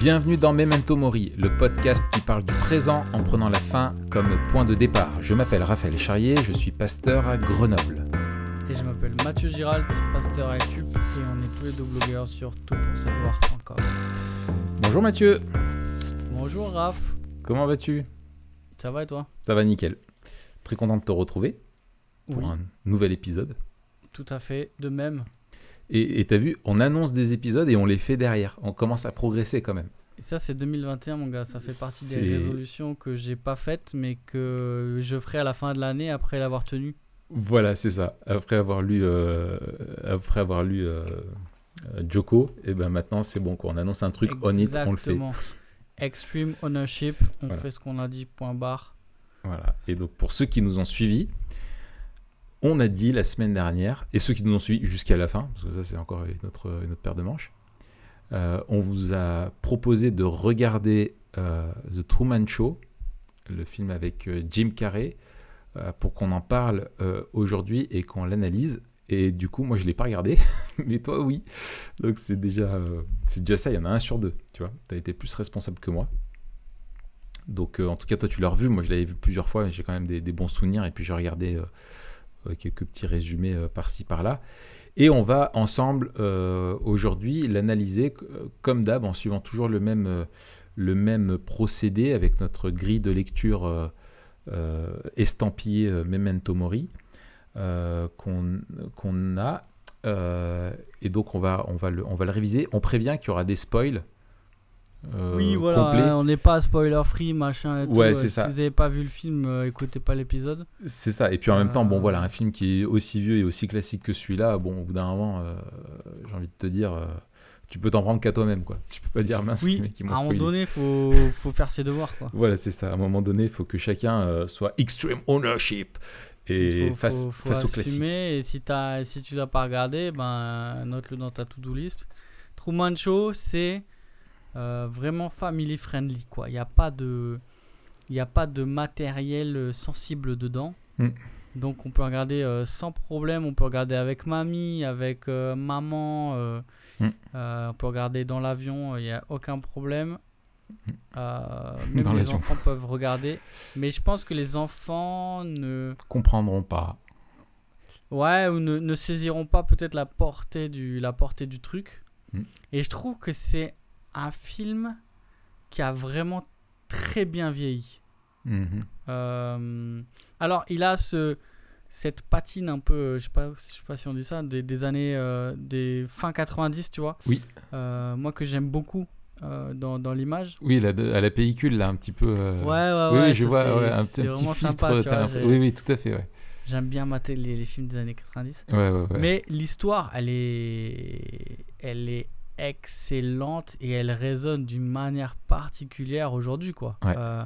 Bienvenue dans Memento Mori, le podcast qui parle du présent en prenant la fin comme point de départ. Je m'appelle Raphaël Charrier, je suis pasteur à Grenoble. Et je m'appelle Mathieu Giralt, pasteur à YouTube, et on est tous les deux blogueurs sur toutpoursavoir.com. Bonjour Mathieu, Bonjour Raph, comment vas-tu? Ça va et toi? Ça va nickel. Très content de te retrouver pour Oui, un nouvel épisode. tout à fait, de même. Et t'as vu, on annonce des épisodes et on les fait derrière. On commence à progresser quand même. Et ça c'est 2021 mon gars, ça fait partie des résolutions que j'ai pas faites mais que je ferai à la fin de l'année après l'avoir tenue. Voilà, c'est ça. Après avoir lu, euh, après avoir lu euh, Joko, et ben maintenant c'est bon quoi. On annonce un truc on it, on le fait. Exactement. Extreme ownership, on Voilà. fait ce qu'on a dit, point barre. Voilà. Et donc pour ceux qui nous ont suivis, on a dit la semaine dernière, et ceux qui nous ont suivis jusqu'à la fin, parce que ça c'est encore une autre paire de manches, euh, on vous a proposé de regarder euh, The Truman Show, le film avec euh, Jim Carrey, euh, pour qu'on en parle aujourd'hui et qu'on l'analyse. Et du coup, moi je ne l'ai pas regardé, mais toi oui. Donc c'est déjà, c'est déjà ça, il y en a un sur deux, tu vois. Tu as été plus responsable que moi. Donc, en tout cas, toi, tu l'as revu. Moi, je l'avais vu plusieurs fois. J'ai quand même des, bons souvenirs. Et puis, j'ai regardé quelques petits résumés euh, par-ci, par-là. Et on va ensemble, euh, aujourd'hui, l'analyser euh, comme d'hab, en suivant toujours le même, euh, procédé avec notre grille de lecture euh, euh, estampillée euh, Memento Mori euh, qu'on a. Euh, et donc, on va, on va le réviser. On prévient qu'il y aura des spoils. Euh, oui voilà, complets. hein, on n'est pas spoiler free machin et tout. Ouais, Euh, c'est si ça. vous n'avez pas vu le film, euh, écoutez pas l'épisode. C'est ça. Et puis en même temps, bon Euh. voilà, un film qui est aussi vieux et aussi classique que celui-là, bon, au bout d'un moment, euh, j'ai envie de te dire, euh, tu peux t'en prendre qu'à toi-même, quoi. Tu peux pas dire mince, Oui, mecs qui à m'ont un moment donné, faut, faut faire ses devoirs quoi. Voilà, c'est ça. À un moment donné, il faut que chacun euh, soit extreme ownership et faut, face, faut- faut face au classique. Et si, t'as- si tu l'as pas regardé, ben, note-le dans ta to-do list. Truman Show, c'est euh, vraiment family friendly. quoi. Il n'y a, pas de- il y a pas de matériel euh, sensible dedans. Mm. Donc on peut regarder euh, sans problème. On peut regarder avec mamie, avec euh, maman. Mm. on peut regarder dans l'avion. Il n'y a aucun problème. Euh, même Dans les enfants peuvent regarder. Mais je pense que les enfants ne... Comprendront pas. Ouais, ou ne, ne saisiront pas peut-être la portée du, la portée du truc. Mm. Et je trouve que c'est un film qui a vraiment très bien vieilli. Mhm. Euh, alors, il a ce, cette patine un peu, je sais pas, je sais pas si on dit ça, des, des années, euh, des fin 90, tu vois. Oui. Euh, moi que j'aime beaucoup euh, dans, dans l'image. Oui, elle a, à la pellicule, là, un petit peu. euh, Ouais, ouais, oui, ouais. oui, je vois, c'est- ouais, un, petit- vraiment filtre. sympa, tu vois, oui, oui, tout à fait, ouais. J'aime bien mater les, les films des années 90. Ouais, ouais, ouais. Mais l'histoire, elle est, elle est excellente et elle résonne d'une manière particulière aujourd'hui, quoi. Ouais. Euh,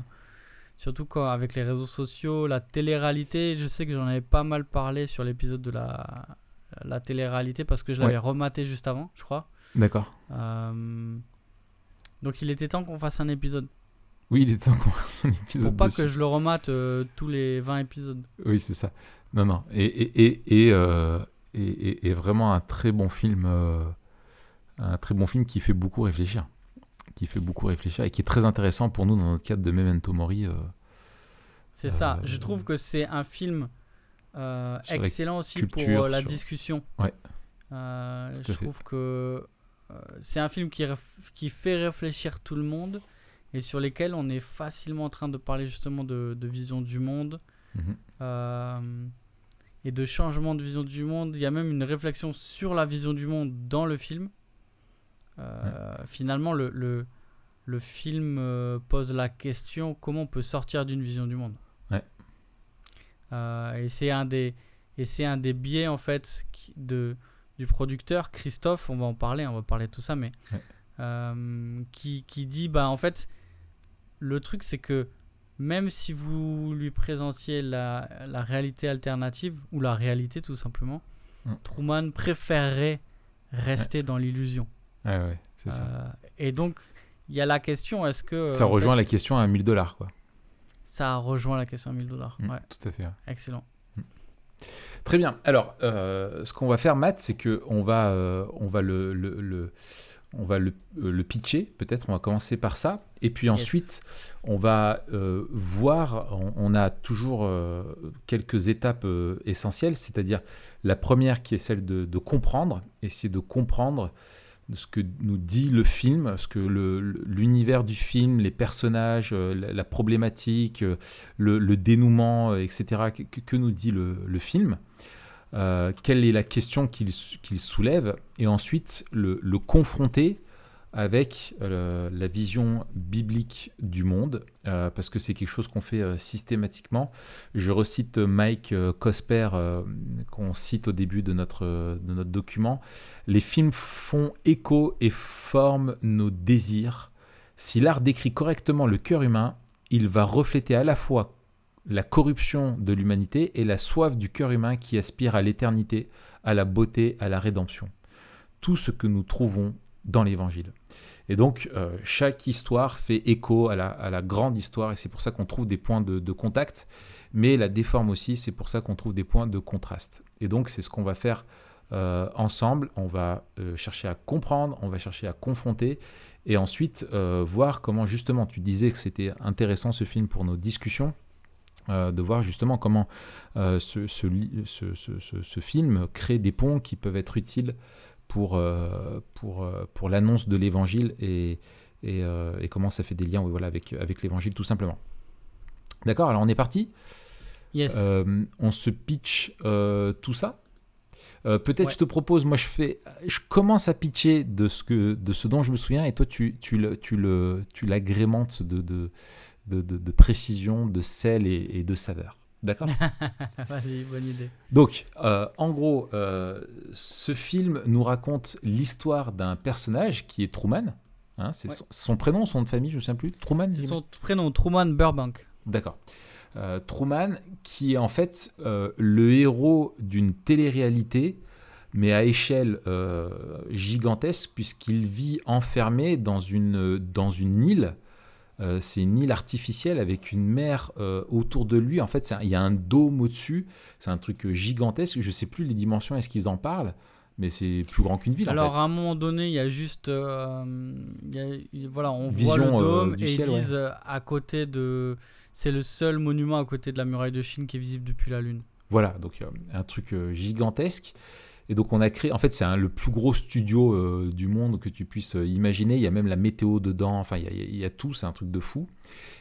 surtout quand avec les réseaux sociaux, la télé-réalité, je sais que j'en avais pas mal parlé sur l'épisode de la, la télé-réalité parce que je l'avais Ouais. rematé juste avant, je crois. D'accord. Euh, donc il était temps qu'on fasse un épisode. Oui, il est temps qu'on fasse un épisode. Pour pas dessus. que je le remate euh, tous les 20 épisodes. Oui, c'est ça. Non, non. Et, et, et, et, euh, vraiment un très bon film, un très bon film qui fait beaucoup réfléchir, qui fait beaucoup réfléchir et qui est très intéressant pour nous dans notre cadre de Memento Mori. euh, C'est ça. Euh, Je trouve que c'est un film euh, excellent aussi culture, pour euh, la sur- discussion. Ouais. Je fait. trouve que c'est un film qui, fait réfléchir tout le monde et sur lesquels on est facilement en train de parler justement de, de vision du monde mhm. et de changement de vision du monde. Il y a même une réflexion sur la vision du monde dans le film. Euh, Finalement, le, le, le film euh, pose la question comment on peut sortir d'une vision du monde? Ouais. Euh, et c'est un des et c'est un des biais en fait qui- de du producteur Christophe. On va en parler, on va parler de tout ça, mais Ouais. qui, qui dit bah en fait le truc c'est que même si vous lui présentiez la, la réalité alternative ou la réalité tout simplement. Truman préférerait rester dans l'illusion. Ouais, ouais, c'est ça. Euh, et donc, il y a la question est-ce que. ça euh, en rejoint fait, la question à 1000 dollars, quoi. Ça rejoint la question à 1000 dollars. Mm, Ouais, Tout à fait. excellent. Très bien. Alors, euh, ce qu'on va faire, Matt, c'est que on va, euh, on va le, le- le- on va le, le pitcher, peut-être, on va commencer par ça. Et puis ensuite, on va euh, voir, on, a toujours euh, quelques étapes essentielles, c'est-à-dire la première qui est celle de, comprendre, essayer de comprendre ce que nous dit le film, ce que l'univers du film, les personnages, la, problématique, le, dénouement, etc., que, nous dit le, film. Euh, quelle est la question qu'il soulève, et ensuite le, confronter avec euh, la vision biblique du monde, euh, parce que c'est quelque chose qu'on fait systématiquement. Je recite Mike Cosper, qu'on cite au début de notre, de notre document. Les films font écho et forment nos désirs. Si l'art décrit correctement le cœur humain, il va refléter à la fois la corruption de l'humanité et la soif du cœur humain qui aspire à l'éternité, à la beauté, à la rédemption. Tout ce que nous trouvons dans l'Évangile. Et donc, euh, chaque histoire fait écho à la, grande histoire, et c'est pour ça qu'on trouve des points de, contact, mais la déforme aussi, c'est pour ça qu'on trouve des points de contraste. Et donc, c'est ce qu'on va faire euh, ensemble. On va euh, chercher à comprendre, on va chercher à confronter, et ensuite voir comment, justement, tu disais que c'était intéressant ce film pour nos discussions. De voir justement comment ce, film crée des ponts qui peuvent être utiles pour, euh, pour, pour l'annonce de l'évangile et, et, et, comment ça fait des liens oui, voilà, avec, avec l'évangile tout simplement. D'accord, alors on est parti? Yes. on se pitch tout ça? Peut-être je te propose, moi je fais, je commence à pitcher de ce que, de ce dont je me souviens, et toi tu, tu le, tu le, tu l'agrémentes de, de, de, précision, de sel et, de saveur. D'accord Vas-y, bonne idée. Donc, euh, en gros, euh, ce film nous raconte l'histoire d'un personnage qui est Truman. Hein, c'est son, prénom, son nom de famille, je ne sais plus. Truman Son prénom, Truman Burbank. D'accord. Euh, Truman, qui est en fait le héros d'une télé-réalité, mais à échelle gigantesque, puisqu'il vit enfermé dans une, dans une île euh, c'est une île artificielle avec une mer euh, autour de lui. En fait, il y a un dôme au-dessus. C'est un truc euh, gigantesque. Je ne sais plus les dimensions, est-ce qu'ils en parlent mais c'est plus grand qu'une ville. Alors à un moment donné, il y a juste, voilà, on voit le dôme et ils disent à côté de, c'est le seul monument à côté de la muraille de Chine qui est visible depuis la Lune. Voilà, donc un truc gigantesque. Et donc on a créé, en fait c'est le plus gros studio euh, du monde que tu puisses euh, imaginer, il y a même la météo dedans, enfin il y a, tout, c'est un truc de fou.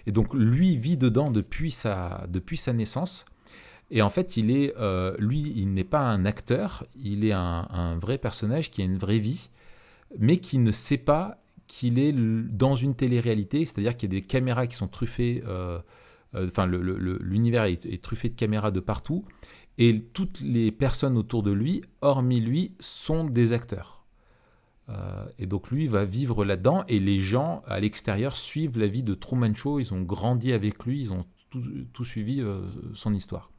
Et donc lui vit dedans depuis sa, depuis sa naissance. Et en fait il est, euh, lui il n'est pas un acteur, il est un, vrai personnage qui a une vraie vie, mais qui ne sait pas qu'il est dans une télé-réalité, c'est-à-dire qu'il y a des caméras qui sont truffées, enfin l'univers est truffé de caméras de partout. Et toutes les personnes autour de lui, hormis lui, sont des acteurs. Euh, et donc lui va vivre là-dedans et les gens à l'extérieur suivent la vie de Truman Show, ils ont grandi avec lui, ils ont tout, suivi euh, son histoire.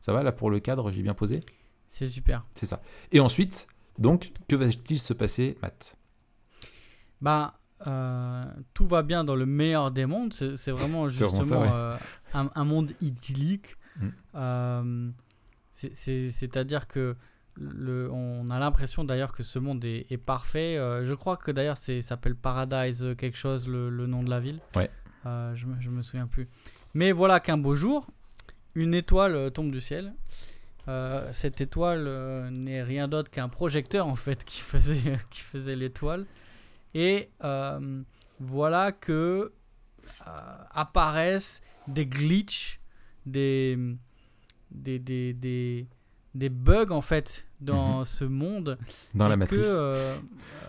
Ça va là pour le cadre, j'ai bien posé? C'est super. C'est ça. Et ensuite, donc, que va-t-il se passer, Matt? Bah, euh, tout va bien dans le meilleur des mondes. C'est vraiment justement un, monde idyllique. Mm. C'est-à-dire que le, on a l'impression d'ailleurs que ce monde est, parfait. Euh, je crois que d'ailleurs ça s'appelle Paradise quelque chose, le, nom de la ville. Ouais. Euh, je, me, me souviens plus. Mais voilà qu'un beau jour, une étoile euh, tombe du ciel. cette étoile n'est rien d'autre qu'un projecteur en fait qui faisait, qui faisait l'étoile. Et voilà que apparaissent des glitches, des des, des, des, des bugs en fait dans mhm. ce monde. Dans la matrice. Que euh,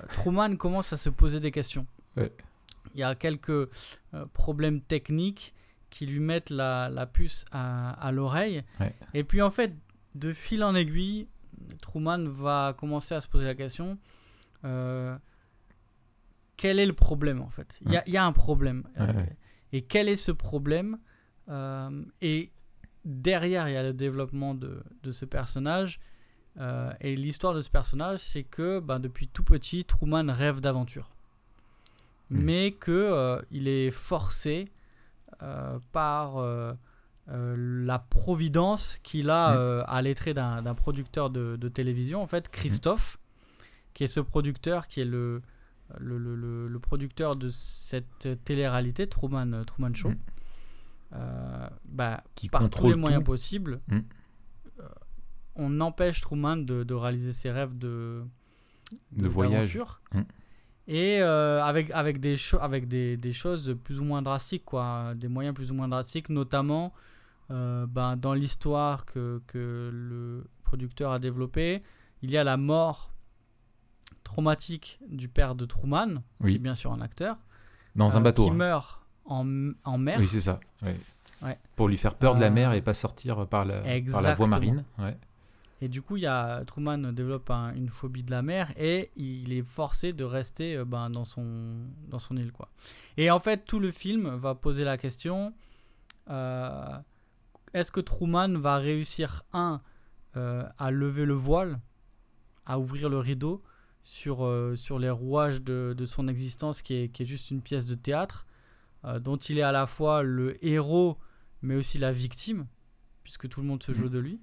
Truman commence à se poser des questions. Il y a quelques euh, problèmes techniques qui lui mettent la, la puce à, à l'oreille. Et puis en fait, de fil en aiguille, Truman va commencer à se poser la question. Euh, quel est le problème en fait? Il y, y, a un problème. et quel est ce problème? Et derrière, il y a le développement de, de ce personnage. Euh, et l'histoire de ce personnage, c'est que ben, depuis tout petit, Truman rêve d'aventure. Hmm. Mais qu'il euh, il est forcé euh, par la providence qu'il a hmm. à l'entrée d'un producteur de, de, télévision, en fait, Christophe, qui est ce producteur qui est le, le, le- le- le producteur de cette télé-réalité, Truman, Truman Show. Euh, bah, Qui par tous les moyens tout. possibles, Mm. euh, on empêche Truman de, de réaliser ses rêves de, De voyage. d'aventure. Mm. Et euh, avec, avec, des, avec des, des choses plus ou moins drastiques, quoi, des moyens plus ou moins drastiques, notamment ben, dans l'histoire que, que le producteur a développée, il y a la mort traumatique du père de Truman, qui est bien sûr un acteur, Dans un bateau. qui hein. meurt en, en mer. Oui, c'est ça. ouais. Ouais. Pour lui faire peur de la Euh, mer et pas sortir par la, par la voie marine. Ouais. Et du coup, il y a, Truman développe un- une phobie de la mer et il est forcé de rester euh, ben, dans, son, dans son île. Quoi. Et en fait, tout le film va poser la question euh, est-ce que Truman va réussir, un, euh, à lever le voile, à ouvrir le rideau sur, euh, sur les rouages de, de son existence, qui est, qui est juste une pièce de théâtre, euh, dont il est à la fois le héros, mais aussi la victime, puisque tout le monde se joue Mhm. de lui.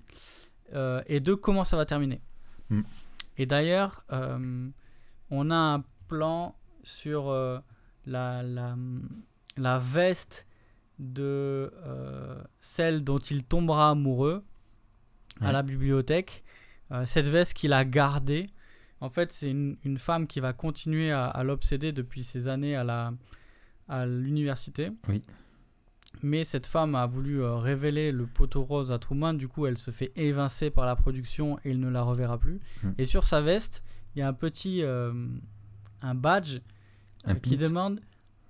Euh, et deux, comment ça va terminer. Mm. Et d'ailleurs, euh, on a un plan sur la, la, la veste de celle dont il tombera amoureux à Ouais. la bibliothèque. Cette veste qu'il a gardée. En fait, c'est une, une femme qui va continuer à, à l'obséder depuis ces années à la à l'université. Oui. Mais cette femme a voulu euh, révéler le poteau rose à Truman, du coup elle se fait évincer par la production et il ne la reverra plus. Hmm. Et sur sa veste, il y a un petit euh, un badge Un euh, qui demande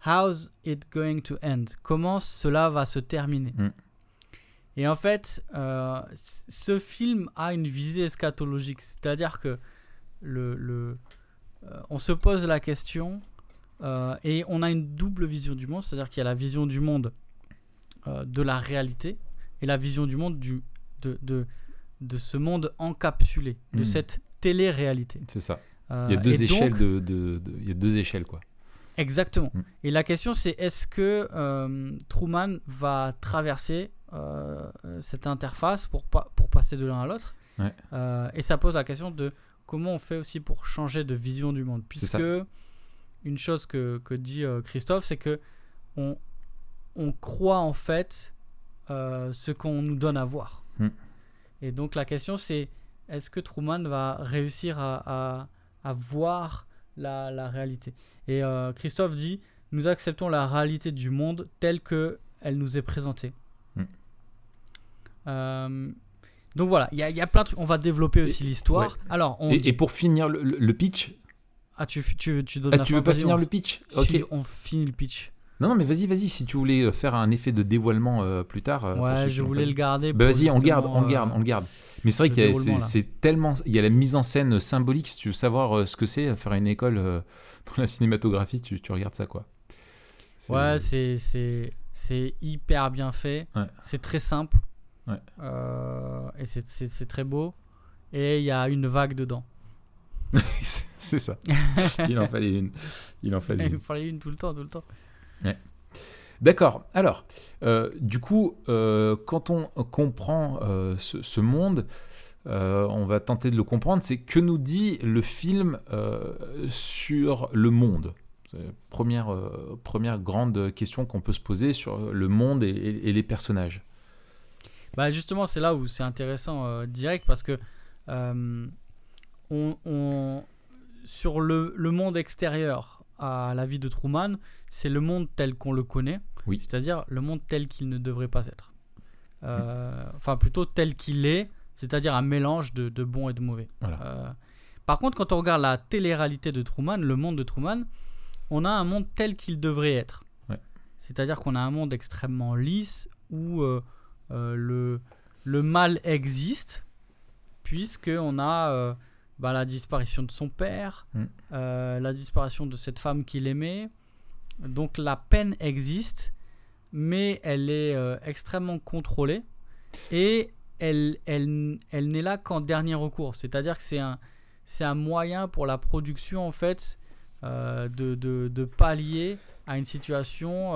How's it going to end? Comment cela va se terminer? Hmm. Et en fait, euh, ce film a une visée eschatologique, c'est-à-dire que le, le, on se pose la question euh, et on a une double vision du monde, c'est-à-dire qu'il y a la vision du monde euh, de la réalité et la vision du monde du, de, de, de ce monde encapsulé, de Hmm. cette télé-réalité. C'est ça. Euh, Il y a deux donc- échelles de, de- de- Il y a deux échelles, quoi. Exactement. Mm. Et la question c'est est-ce que Truman va traverser cette interface pour, pa- pour passer de l'un à l'autre? Ouais. Et ça pose la question de comment on fait aussi pour changer de vision du monde. Puisque une chose que, que dit euh, Christophe, c'est que on, on croit en fait euh, ce qu'on nous donne à voir. Mm. Et donc la question c'est est-ce que Truman va réussir à, à- à voir la, la réalité? Et euh, Christophe dit nous acceptons la réalité du monde telle que elle nous est présentée. Mm. Euh, donc voilà, il y, y a plein de trucs. On va développer aussi l'histoire. Alors, on Et, dit- et pour finir le pitch, ah, tu, tu, tu donnes ah, la tu fin, veux pas vas-y, finir on- le pitch Si, Ok. on finit le pitch. Non, non, mais vas-y, vas-y. Si tu voulais euh, faire un effet de dévoilement euh, plus tard. euh, pour ceux ouais, qui je l'ont voulais pas le vu. garder. Bah pour vas-y, on garde, on garde, on le garde. Mais c'est vrai le qu'il y a, déroulement, c'est, là. c'est tellement, il y a la mise en scène symbolique. Si tu veux savoir euh, ce que c'est, faire une école euh, dans la cinématographie, tu, tu regardes ça quoi. C'est- Ouais, c'est, c'est, c'est hyper bien fait. Ouais. C'est très simple. Ouais. Euh, et c'est, c'est, c'est très beau. Et il y a une vague dedans. c'est ça. Il en fallait une. Il en fallait Il une. fallait une tout le temps, tout le temps. D'accord. Alors, euh, du coup, euh, quand on comprend euh, ce, ce monde, on va tenter de le comprendre. C'est que nous dit le film sur le monde première, première grande question qu'on peut se poser sur le monde et, et- et les personnages. Bah justement, c'est là où c'est intéressant direct parce que on, on- sur le, le monde extérieur à la vie de Truman, c'est le monde tel qu'on le connaît, Oui. c'est-à-dire le monde tel qu'il ne devrait pas être. Euh, Enfin, plutôt tel qu'il est, c'est-à-dire un mélange de, de bon et de mauvais. Voilà. Euh, par contre, quand on regarde la télé-réalité de Truman, le monde de Truman, on a un monde tel qu'il devrait être. Ouais. C'est-à-dire qu'on a un monde extrêmement lisse où euh, le, le mal existe, puisqu'on a bah, la disparition de son père, Mm. euh, la disparition de cette femme qu'il aimait. Donc la peine existe, mais elle est euh, extrêmement contrôlée et elle, elle, elle n'est là qu'en dernier recours. C'est-à-dire que c'est un, c'est un moyen pour la production en fait euh, de, de, de pallier à une situation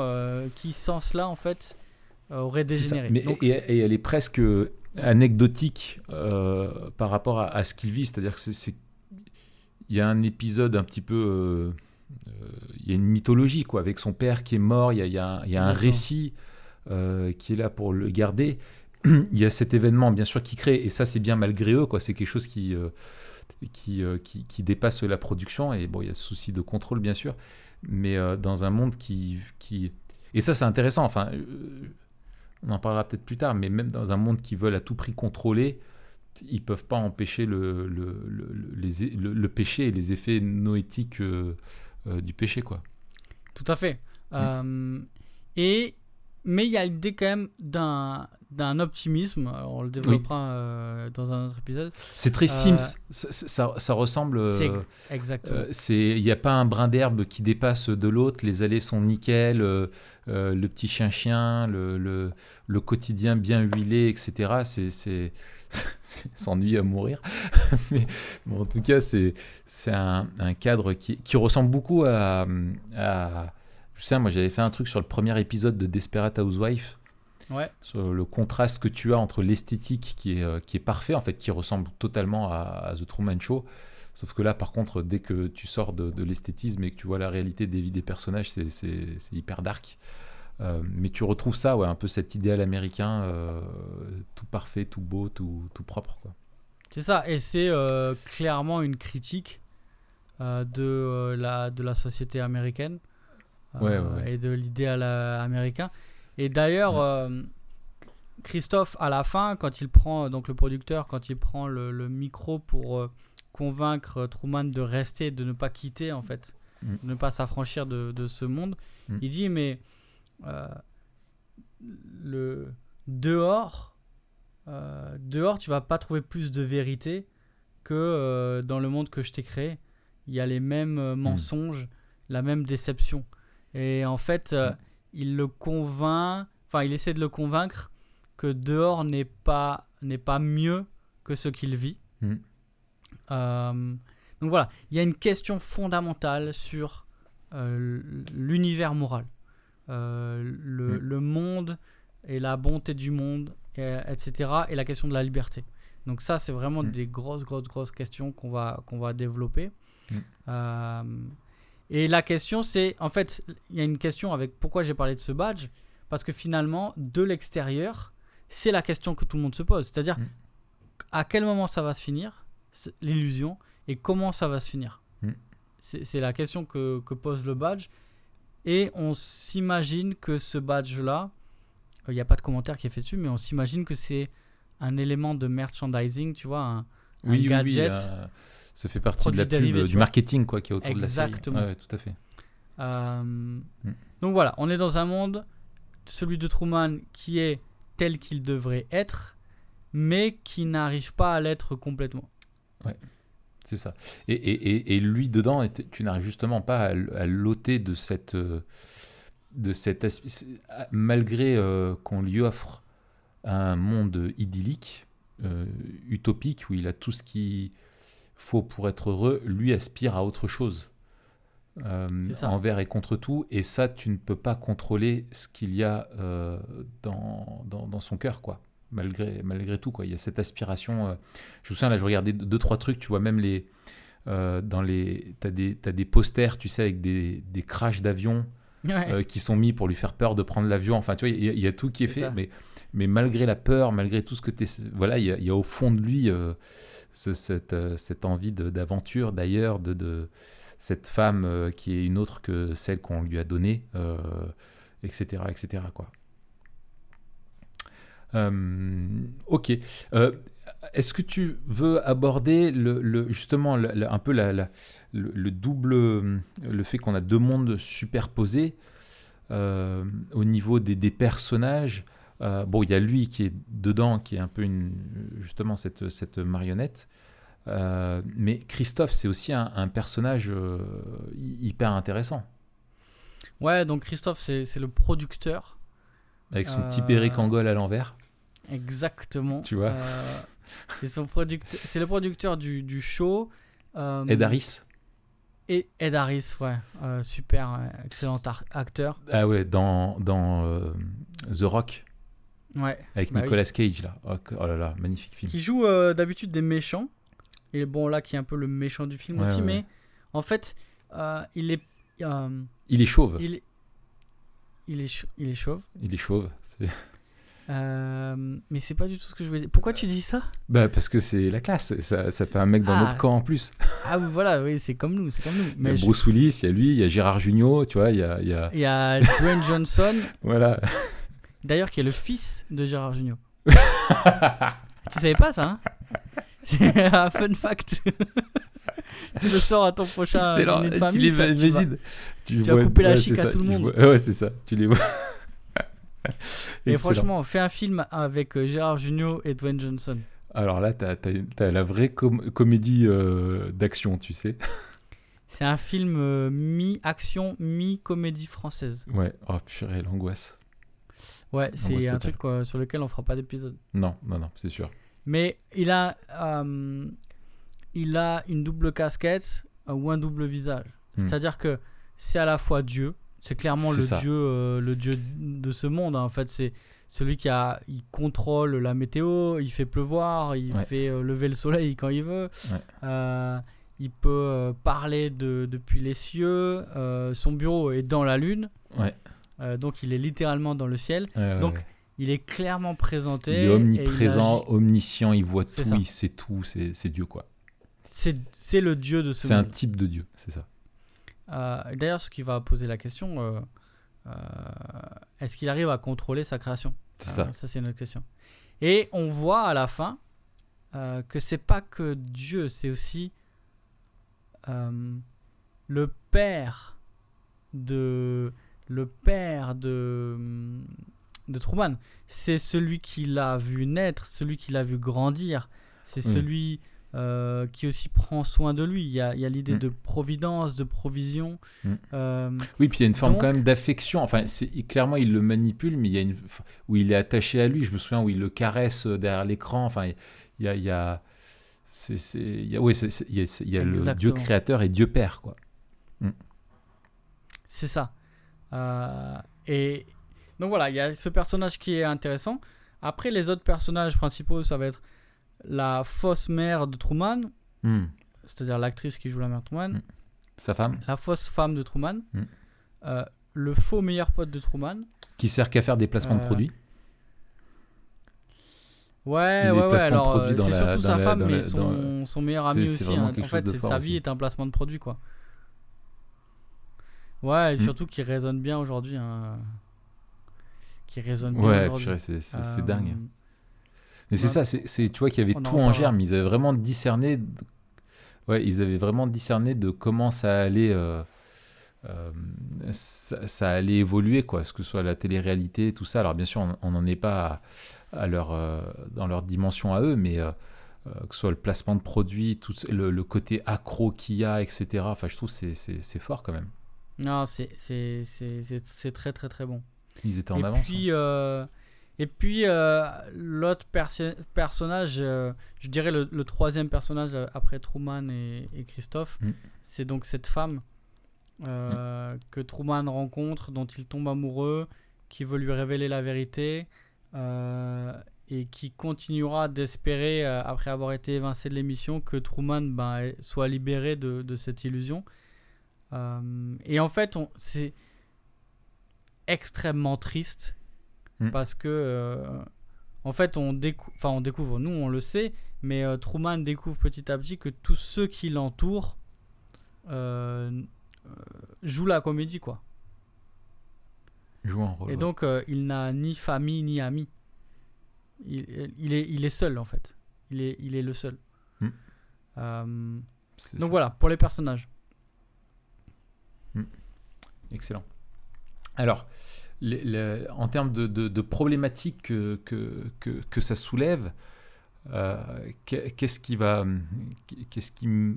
qui sans cela en fait aurait dégénéré. Mais, Donc, et, et elle est presque anecdotique euh, par rapport à, à ce qu'il vit. C'est-à-dire que c'est, il y a un épisode un petit peu, euh, il y a une mythologie quoi, avec son père qui est mort, il y a, il y a un, y a un récit euh, qui est là pour le garder. il y a cet événement bien sûr qui crée, et ça c'est bien malgré eux, quoi. c'est quelque chose qui, euh, qui, euh, qui, qui dépasse la production, et bon il y a ce souci de contrôle bien sûr, mais euh, dans un monde qui... qui... Et ça c'est intéressant, enfin, euh, on en parlera peut-être plus tard, mais même dans un monde qui veulent à tout prix contrôler, ils peuvent pas empêcher le, le, le, les, péché et les effets noétiques euh, euh, du péché, quoi. Tout à fait. Euh, et mais il y a l'idée quand même d'un d'un optimisme. Alors, on le développera euh, dans un autre épisode. C'est très Euh, Sims, ça, ça- ça ressemble... euh, exactement. Euh, c'est il n'y a pas un brin d'herbe qui dépasse de l'autre, les allées sont nickel, le petit chien-chien, le, le, le quotidien bien huilé, etc. C'est s'ennuie à mourir. Mais bon, en tout cas, c'est c'est un, un cadre qui, qui ressemble beaucoup à, à je sais, moi j'avais fait un truc sur le premier épisode de Desperate Housewives ouais. sur le contraste que tu as entre l'esthétique qui est, euh, qui est parfait, en fait, qui ressemble totalement à, à The Truman Show. Sauf que là, par contre, dès que tu sors de, de l'esthétisme et que tu vois la réalité des vies des personnages, c'est, c'est- c'est hyper dark. Euh, mais tu retrouves ça, ouais, un peu cet idéal américain, euh, tout parfait, tout beau, tout, tout propre. Quoi. C'est ça. Et c'est euh, clairement une critique de, la, de la société américaine Ouais, ouais, ouais. et de l'idéal euh, américain. Et d'ailleurs, euh, Christophe, à la fin, quand il prend, donc le producteur, quand il prend le, le micro pour euh, convaincre euh, Truman de rester, de ne pas quitter, en fait, Mm. de ne pas s'affranchir de, de ce monde, Mm. il dit Mais euh, le dehors, euh, dehors, tu vas pas trouver plus de vérité que euh, dans le monde que je t'ai créé. Il y a les mêmes euh, mensonges, la même déception. Et en fait, euh, Mm. il le convainc, enfin, il essaie de le convaincre que dehors n'est pas, n'est pas mieux que ce qu'il vit. Mm. Euh, donc voilà, il y a une question fondamentale sur euh, l'univers moral, le, Mm. le monde et la bonté du monde, et- etc. Et la question de la liberté. Donc ça, c'est vraiment Mm. des grosses, grosses, grosses questions qu'on va, qu'on va développer. Euh, et la question, c'est, en fait, il y a une question avec pourquoi j'ai parlé de ce badge, parce que finalement, de l'extérieur, c'est la question que tout le monde se pose. C'est-à-dire, Mm. à quel moment ça va se finir, l'illusion, et comment ça va se finir. Mm. C'est la question que, que pose le badge. Et on s'imagine que ce badge-là, il n'y a pas de commentaire qui est fait dessus, mais on s'imagine que c'est un élément de merchandising, tu vois, un, un Oui, oui, oui, gadget. euh, ça fait partie de la pub, euh, du marketing quoi, qui est autour de la série. Exactement. Ouais, ouais, tout à fait. Euh, Donc voilà, on est dans un monde, celui de Truman, qui est tel qu'il devrait être, mais qui n'arrive pas à l'être complètement. C'est ça. Et, et, et, lui, dedans, tu n'arrives justement pas à, l'ôter de cette. euh, De cette ah, malgré euh, qu'on lui offre un monde idyllique, euh, utopique, où il a tout ce qu'il faut pour être heureux, lui aspire à autre chose. Euh, envers et contre tout, et ça, tu ne peux pas contrôler ce qu'il y a euh, dans, dans, dans son cœur, quoi. Malgré, malgré tout, quoi. Il y a cette aspiration. euh, je me souviens, là, je regardais deux, trois trucs, tu vois, même les. dans les. T'as des, t'as des posters, tu sais, avec des, des crashs d'avions Ouais. qui sont mis pour lui faire peur de prendre l'avion. Enfin, tu vois, il y, a- il y a tout qui est fait, ça. mais, mais malgré la peur, malgré tout ce que tu Voilà, il y, y a au fond de lui ce- cette, euh, cette envie d'aventure, d'ailleurs, de, de cette femme euh, qui est une autre que celle qu'on lui a donnée, euh, etc., etc., quoi. Ok. Est-ce que tu veux aborder le, le- justement un peu la, le, le double, le fait qu'on a deux mondes superposés au niveau des, des personnages Euh, Bon, il y a lui qui est dedans, qui est un peu une, justement cette, cette marionnette. Euh, mais Christophe, c'est aussi un, un personnage euh, hy- hyper intéressant, Ouais, donc Christophe, c'est le producteur. avec son petit Béric Angol à l'envers. Exactement. Tu vois. C'est le producteur du, du show. Ed Harris. Et Ed Harris, ouais, euh, super, excellent acteur. Ah ouais, dans, dans euh, The Rock, Ouais. avec Bah oui. Nicolas Cage, là. Oh, oh là là, magnifique film. Qui joue euh, d'habitude des méchants. Et bon, là, qui est un peu le méchant du film Ouais, aussi, ouais, mais en fait, euh, il est euh, Il est chauve. il, il, est il est chauve. Il est chauve. c'est- Euh, mais c'est pas du tout ce que je voulais dire. Pourquoi tu dis ça? Bah, parce que c'est la classe. Ça, ça fait un mec dans Ah. notre camp en plus. Ah voilà, oui, c'est comme nous, c'est comme nous. Il y Mais a je- Bruce Willis, il y a lui, il y a Gérard Jugnot, tu vois, il y a. il y a- il y a Dwayne Johnson, Voilà. D'ailleurs, qui est le fils de Gérard Jugnot. tu savais pas ça, hein? C'est un fun fact. tu le sors à ton prochain dîner de Tu famille. les ça, tu vas-. Tu, tu vas couper la chic à tout le tu monde. vois- Ouais, c'est ça. Tu les vois. Et franchement, fais un film avec euh, Gérard Jugnot et Dwayne Johnson. Alors là, t'as as, la vraie com- comédie euh, d'action, tu sais. C'est un film euh, mi-action, mi-comédie française. Ouais. Oh purée, l'angoisse. Ouais, c'est Angoisse un truc quoi, sur lequel on fera pas d'épisode. Non, non, non, c'est sûr. Mais il a, euh, il a une double casquette euh, ou un double visage. Hmm. C'est-à-dire que c'est à la fois Dieu, c'est clairement C'est le ça. Dieu, euh, le Dieu de ce monde. hein. En fait, c'est celui qui a, il contrôle la météo, il fait pleuvoir, il Ouais. fait lever le soleil quand il veut. Ouais. Il peut parler de, depuis les cieux. son bureau est dans la lune, Ouais. Euh, donc il est littéralement dans le ciel. Ouais, Donc, ouais. Il est clairement présenté. il est il omniprésent, omniscient, il voit tout, ça. il sait tout, c'est Dieu quoi. C'est le Dieu de ce C'est un monde. type de Dieu, c'est ça. Euh, D'ailleurs, ce qui va poser la question, euh, est-ce qu'il arrive à contrôler sa création? C'est ça. Ça, c'est une autre question. Et on voit à la fin que c'est pas que Dieu, c'est aussi le père de le père de de Truman. C'est celui qui l'a vu naître, celui qui l'a vu grandir. C'est Oui. celui euh, qui aussi prend soin de lui. Il y a, a l'idée Mm. de providence, de provision. Mm. Euh, Oui, puis il y a une forme Donc- quand même d'affection. Enfin, clairement il le manipule, mais il y a une où il est attaché à lui. Je me souviens où il le caresse euh, derrière l'écran. Enfin, il y a, il y a, c'est, il y a, oui, il y a, il y a le Dieu créateur et Dieu père, quoi. C'est ça. Euh, et donc voilà, il y a ce personnage qui est intéressant. Après, les autres personnages principaux, ça va être la fausse mère de Truman, Hmm. c'est-à-dire l'actrice qui joue la mère de Truman, Mm. Sa femme, la fausse femme de Truman, Mm. euh, le faux meilleur pote de Truman. qui sert qu'à faire des placements de Euh, produits. Ouais, Les ouais, ouais. Alors, c'est surtout sa la- femme, mais la- son, meilleur ami aussi. hein. En fait, sa vie est un placement de produit, quoi. Ouais, et Mm. surtout qui résonne bien aujourd'hui. hein. Qui résonne bien Ouais, aujourd'hui. c'est, Euh, dingue. Mais c'est ça, c'est, tu vois qu'il y avait On tout en germe. Ils avaient vraiment discerné. de- Ouais, ils avaient vraiment discerné de comment ça allait. euh, euh, ça, ça allait évoluer, quoi, ce que soit la télé-réalité, tout ça. Alors bien sûr, on n'en est pas à, à leur, euh, dans leur dimension à eux, mais euh, que ce soit le placement de produits, tout le, le côté accro qu'il y a, etc. Enfin, je trouve c'est, c'est fort quand même. Non, c'est très très très bon. Ils étaient en et, avance. hein. puis, euh, et puis, euh, l'autre perso- personnage, euh, je dirais le, le troisième personnage après Truman et, et Christophe, Mm. c'est donc cette femme euh, que Truman rencontre, dont il tombe amoureux, qui veut lui révéler la vérité et qui continuera d'espérer, après avoir été évincé de l'émission, que Truman ben, soit libéré de, de cette illusion. Euh, et en fait, c'est extrêmement triste Mm. parce que euh, en fait on, décou- enfin, on découvre, nous on le sait, mais euh, Truman découvre petit à petit que tous ceux qui l'entourent jouent la comédie quoi. Joue un rôle. Et ouais. donc il n'a ni famille ni amis. Il, il est, il est seul en fait. Il est, il est le seul. Mm. Donc ça. voilà pour les personnages. Excellent. Alors, en termes de, problématiques que, que, que- ça soulève, euh, qu'est- qu'est-ce qui va. Qu'est-ce qui. euh,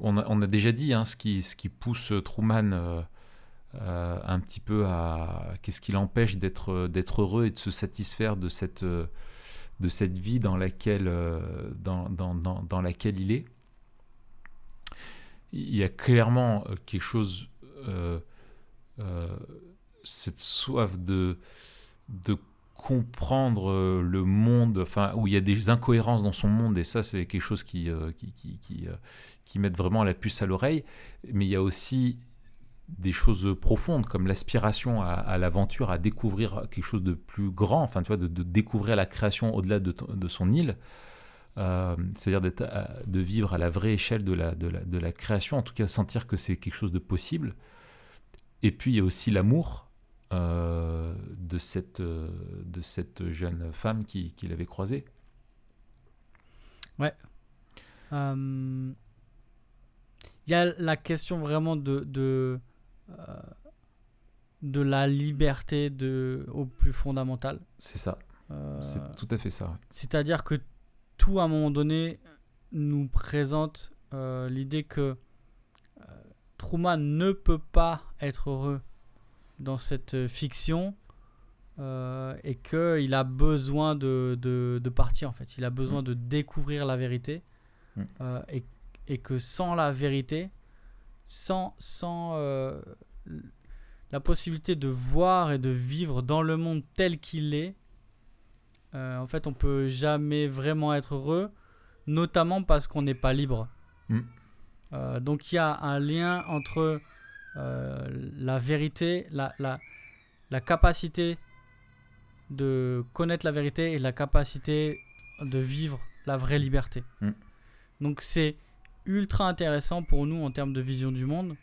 on, a, déjà dit hein, ce, qui, ce qui pousse Truman euh, un petit peu à. Qu'est-ce qui l'empêche d'être d'être heureux et de se satisfaire de cette, de cette vie dans laquelle, dans, dans, dans laquelle il est il y a clairement euh, quelque chose, euh, euh, cette soif de, de comprendre le monde, enfin, où il y a des incohérences dans son monde, et ça, c'est quelque chose qui, qui, qui, qui, met vraiment la puce à l'oreille. Mais il y a aussi des choses profondes, comme l'aspiration à, l'aventure, à découvrir quelque chose de plus grand, enfin, tu vois, de, de découvrir la création au-delà de, de son île. Euh, c'est-à-dire à- de vivre à la vraie échelle de la, de, la, de la création, en tout cas sentir que c'est quelque chose de possible. Et puis il y a aussi l'amour euh, de, cette, euh, de cette jeune femme qui, qui l'avait croisée. Euh, Il y a la question vraiment de, de, euh, de la liberté de, au plus fondamental. C'est ça, Euh, c'est tout à fait ça. ouais. C'est-à-dire que tout, à un moment donné, nous présente euh, l'idée que euh, Truman ne peut pas être heureux dans cette fiction euh, et qu'il a besoin de, de, de partir, en fait. Il a besoin de découvrir la vérité Mm. et, et que sans la vérité, sans, sans la possibilité de voir et de vivre dans le monde tel qu'il est, euh, en fait, on peut jamais vraiment être heureux, notamment parce qu'on n'est pas libre. Mm. Euh, donc il y a un lien entre euh, la vérité, la, la, la capacité de connaître la vérité et la capacité de vivre la vraie liberté. Mm. Donc c'est ultra intéressant pour nous en termes de vision du monde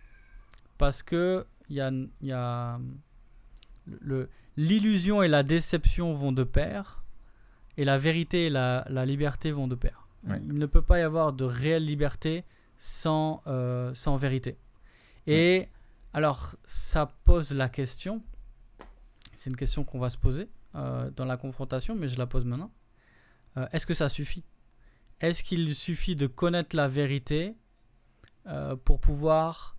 parce que il y a, y l'illusion et la déception vont de pair et la vérité et la, la liberté vont de pair. Ouais. Il ne peut pas y avoir de réelle liberté sans, euh, sans vérité. Et alors, ça pose la question, c'est une question qu'on va se poser euh, dans la confrontation, mais je la pose maintenant. Euh, Est-ce que ça suffit? Est-ce qu'il suffit de connaître la vérité pour pouvoir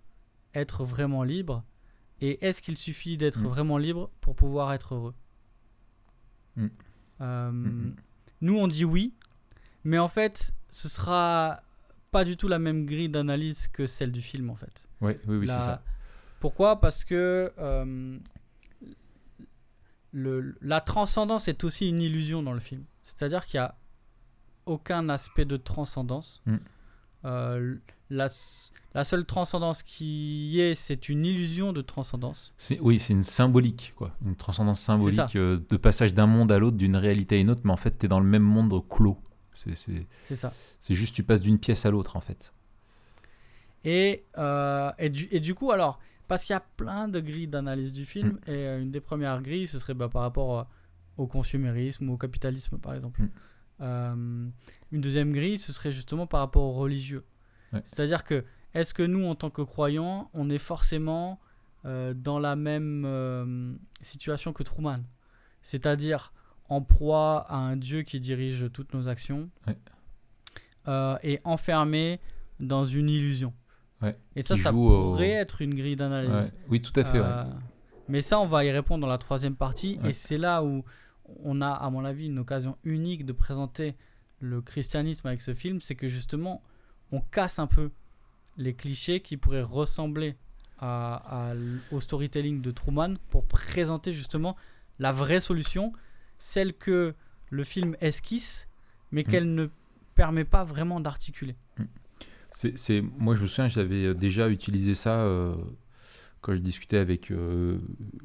être vraiment libre? Et est-ce qu'il suffit d'être Mm. vraiment libre pour pouvoir être heureux? Mm. Euh, Mhm. Nous, on dit oui, mais en fait, ce sera pas du tout la même grille d'analyse que celle du film, en fait. Oui, oui, La- c'est ça. Pourquoi? Parce que euh, le, la transcendance est aussi une illusion dans le film. C'est-à-dire qu'il n'y a aucun aspect de transcendance. Mm. Euh, la, la seule transcendance qui y est, c'est une illusion de transcendance. C'est- Oui, c'est une symbolique, quoi. Une transcendance symbolique euh, de passage d'un monde à l'autre, d'une réalité à une autre, mais en fait, tu es dans le même monde clos. C'est- C'est C'est ça. c'est juste, tu passes d'une pièce à l'autre, en fait. Et, euh, et, du, et du coup, alors, parce qu'il y a plein de grilles d'analyse du film, et euh, une des premières grilles, ce serait bah, par rapport au consumérisme ou au capitalisme, par exemple. Mm. Euh, une deuxième grille, ce serait justement par rapport au religieux. Ouais. C'est-à-dire que, est-ce que nous, en tant que croyants, on est forcément euh, dans la même euh, situation que Truman? C'est-à-dire en proie à un Dieu qui dirige toutes nos actions Ouais. euh, et enfermé dans une illusion. Ouais. Et ça, Qui ça au- pourrait être une grille d'analyse. Ouais. Oui, tout à fait. Mais ça, on va y répondre dans la troisième partie. Et c'est là où on a, à mon avis, une occasion unique de présenter le christianisme avec ce film. C'est que justement, on casse un peu les clichés qui pourraient ressembler à, au storytelling de Truman pour présenter justement la vraie solution, celle que le film esquisse, mais Mm. qu'elle ne permet pas vraiment d'articuler. C'est, c'est- moi, je me souviens, j'avais euh, déjà utilisé ça euh, quand je discutais avec euh,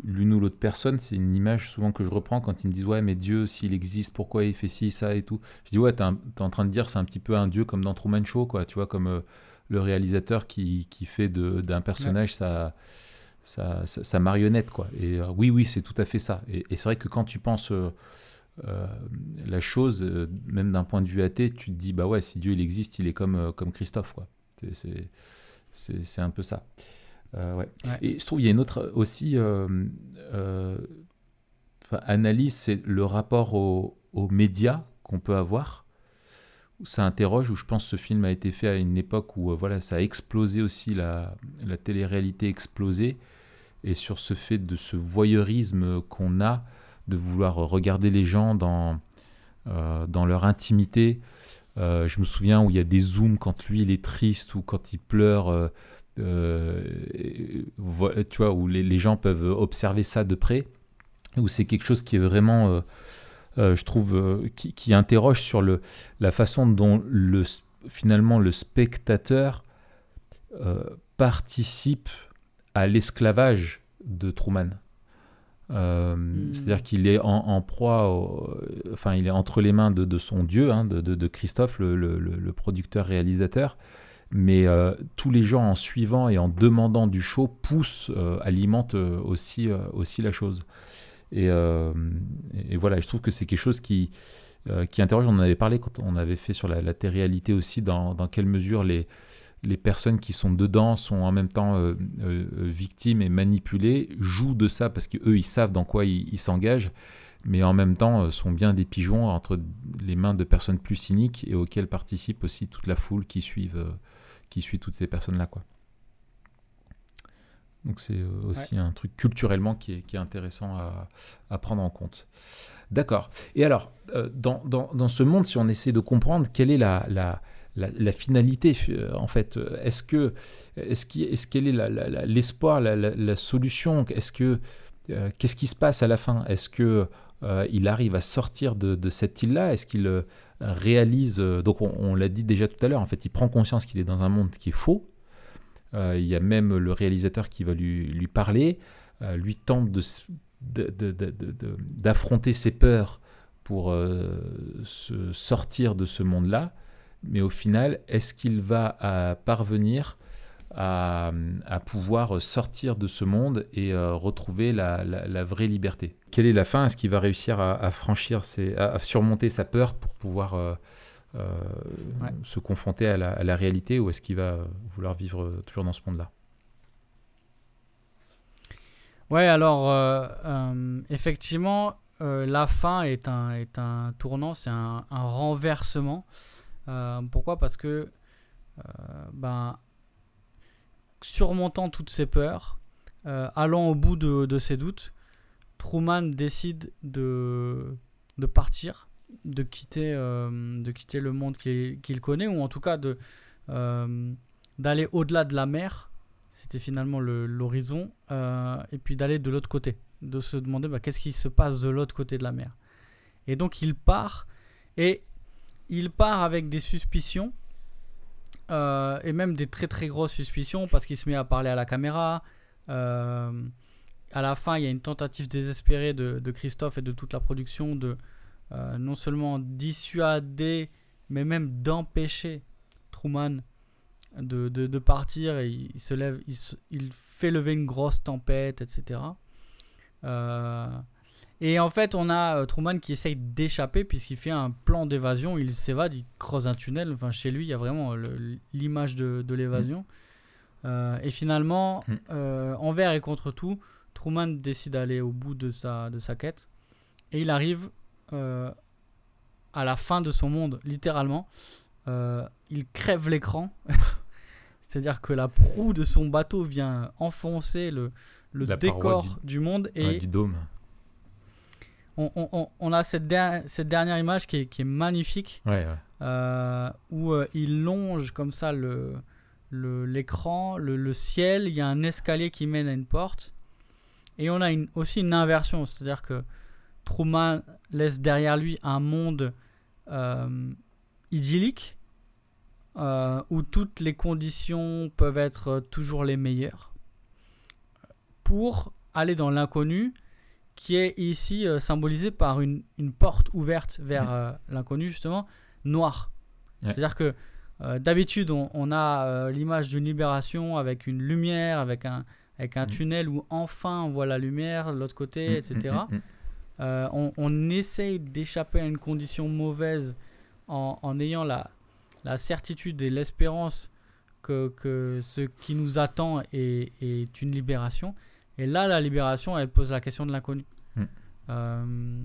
l'une ou l'autre personne. C'est une image souvent que je reprends quand ils me disent Ouais, mais Dieu, s'il existe, pourquoi il fait ci, ça et tout Je dis Ouais, t'es, en train de dire c'est un petit peu un Dieu comme dans Truman Show, quoi. Tu vois, comme euh, le réalisateur qui, qui fait d'un personnage sa, sa, sa- sa marionnette, quoi. Et euh, oui, oui, c'est tout à fait ça. Et, et c'est vrai que quand tu penses. euh, euh, la chose, même d'un point de vue athée, tu te dis bah ouais, si Dieu il existe, il est comme, comme Christophe quoi. C'est- un peu ça. Ouais. Ouais. Et je trouve il y a une autre aussi analyse, c'est le rapport au- aux médias qu'on peut avoir. Ça interroge, où je pense que ce film a été fait à une époque où euh, voilà, ça a explosé aussi, la, la télé-réalité a explosé. Et sur ce fait de ce voyeurisme qu'on a, de vouloir regarder les gens dans, euh, dans leur intimité. Euh, je me souviens où il y a des zooms quand lui il est triste ou quand il pleure. euh, euh, tu vois, où les, les gens peuvent observer ça de près. où c'est quelque chose qui est vraiment, euh, euh, je trouve, euh, qui, qui interroge sur le, la façon dont le, finalement le spectateur euh, participe à l'esclavage de Truman. Euh, Mm. C'est-à-dire qu'il est en, en proie, au- enfin il est entre les mains de, de son dieu, hein, de, de- de Christophe, le, le- le- le producteur-réalisateur. Mais euh, tous les gens en suivant et en demandant du show poussent, euh, alimentent euh, aussi, euh, aussi la chose. Et, euh, et- voilà, je trouve que c'est quelque chose qui, euh, qui interroge. On en avait parlé quand on avait fait sur la, la réalité aussi, dans, quelle mesure les, les personnes qui sont dedans sont en même temps euh, victimes et manipulées, jouent de ça parce qu'eux, ils savent dans quoi ils s'engagent, mais en même temps sont bien des pigeons entre les mains de personnes plus cyniques et auxquelles participe aussi toute la foule qui, suivent, qui suit toutes ces personnes-là. quoi. Donc c'est euh, aussi un truc culturellement qui est, qui est intéressant à, à prendre en compte. D'accord. Et alors, euh, dans, dans, dans ce monde, si on essaie de comprendre quelle est la, la, la, la finalité, euh, en fait, est-ce que, est-ce qu'il, est-ce quel est l'espoir, la, solution? Est-ce que, euh, qu'est-ce qui se passe à la fin? Est-ce que euh, il arrive à sortir de, de cette île-là? Est-ce qu'il euh, réalise Donc, on, on l'a dit déjà tout à l'heure. En fait, il prend conscience qu'il est dans un monde qui est faux. Euh, il y a même le réalisateur qui va lui, parler, euh, lui tente d'affronter ses peurs pour euh, se sortir de ce monde-là. Mais au final, est-ce qu'il va parvenir à, pouvoir sortir de ce monde et retrouver la, vraie liberté? Quelle est la fin? Est-ce qu'il va réussir à, franchir, à, surmonter sa peur pour pouvoir Ouais. se confronter à la, à la réalité ou est-ce qu'il va vouloir vivre euh, toujours dans ce monde-là? Ouais, alors euh, euh, effectivement, euh, la fin est un, est un tournant, c'est un, un renversement. Euh, pourquoi? Parce que, euh, ben, surmontant toutes ses peurs, euh, allant au bout de, de ses doutes, Truman décide de, de partir, de quitter, euh, de quitter le monde qu'il connaît, ou en tout cas de, euh, d'aller au-delà de la mer c'était finalement le- l'horizon, euh, et puis d'aller de l'autre côté, de se demander bah, qu'est-ce qui se passe de l'autre côté de la mer. Et donc il part, et il part avec des suspicions, et même des très très grosses suspicions, parce qu'il se met à parler à la caméra. à la fin, il y a une tentative désespérée de, de Christophe et de toute la production de euh, non seulement dissuader, mais même d'empêcher Truman de, de, de partir et il, se lève, il, se- il fait lever une grosse tempête, etc. Euh, et en fait, on a euh, Truman qui essaye d'échapper puisqu'il fait un plan d'évasion, il s'évade, il creuse un tunnel. Enfin, chez lui, il y a vraiment l'image de, de l'évasion. Euh, et finalement, Mm. euh, envers et contre tout, Truman décide d'aller au bout de sa, de sa quête. Et il arrive à la fin de son monde, littéralement. Euh, il crève l'écran. C'est-à-dire que la proue de son bateau vient enfoncer le, décor du... monde. Et Ouais, Du dôme. on, on- on- on a cette, der- cette dernière image qui est, qui est magnifique. Ouais, ouais. euh, où euh, il longe comme ça le le- l'écran, le, le ciel, il y a un escalier qui mène à une porte. Et on a une- aussi une inversion, c'est-à-dire que Truman laisse derrière lui un monde euh, idyllique, euh, où toutes les conditions peuvent être toujours les meilleures, pour aller dans l'inconnu, qui est ici euh, symbolisé par une, une porte ouverte vers l'inconnu, justement, noir. Ouais. C'est-à-dire que d'habitude, on, on a l'image d'une libération avec une lumière, avec un, avec un Mhm. tunnel où enfin on voit la lumière, de l'autre côté, Mm, etc. mm, mm, mm. Euh, on, on essaye d'échapper à une condition mauvaise en, en ayant la, la certitude et l'espérance que, que ce qui nous attend est, est une libération. Et là, la libération, elle pose la question de l'inconnu. Mm. Euh,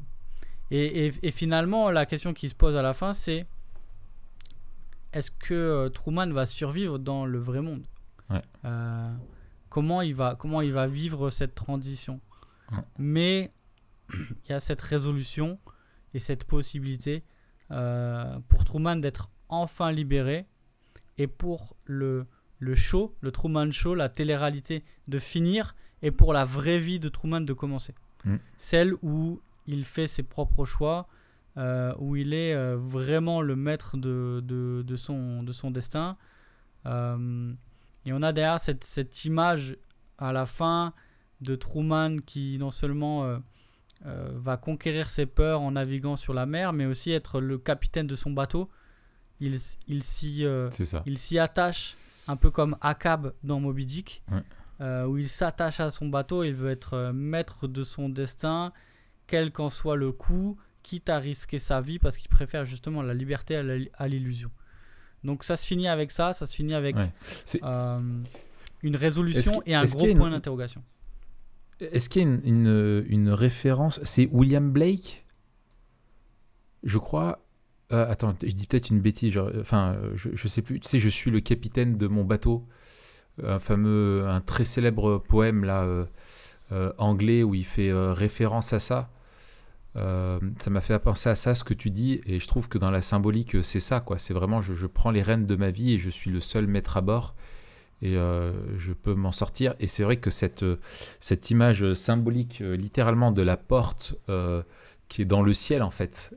et, et- et finalement, la question qui se pose à la fin, c'est est-ce que euh, Truman va survivre dans le vrai monde? Ouais. Euh, comment, il va, comment il va vivre cette transition? Ouais. Mais il y a cette résolution et cette possibilité euh, pour Truman d'être enfin libéré et pour le, le show, le Truman Show, la télé-réalité de finir et pour la vraie vie de Truman de commencer. Mm. celle où il fait ses propres choix, euh, où il est euh, vraiment le maître de, de, de son, de son destin. Euh, et on a derrière cette, cette image à la fin de Truman qui non seulement euh, va conquérir ses peurs en naviguant sur la mer, mais aussi être le capitaine de son bateau. Il, s- il s'y euh, il s'y attache un peu comme Akab dans Moby Dick, Ouais. euh, où il s'attache à son bateau, il veut être maître de son destin, quel qu'en soit le coup, quitte à risquer sa vie parce qu'il préfère justement la liberté à l'illusion. Donc ça se finit avec ça, ça se finit avec Ouais. Une résolution et un gros point une- d'interrogation. Est-ce qu'il y a une, référence? C'est William Blake? Je crois. Euh, attends, je dis peut-être une bêtise. genre, enfin, euh, je, je sais plus. Tu sais, je suis le capitaine de mon bateau. Un fameux, un très célèbre poème là, euh, euh, anglais où il fait euh, référence à ça. Euh, ça m'a fait penser à ça, ce que tu dis, et je trouve que dans la symbolique, c'est ça, quoi. C'est vraiment, je prends les rênes de ma vie et je suis le seul maître à bord, et euh, je peux m'en sortir. Et c'est vrai que cette, euh, cette image symbolique, euh, littéralement, de la porte qui est dans le ciel, en fait,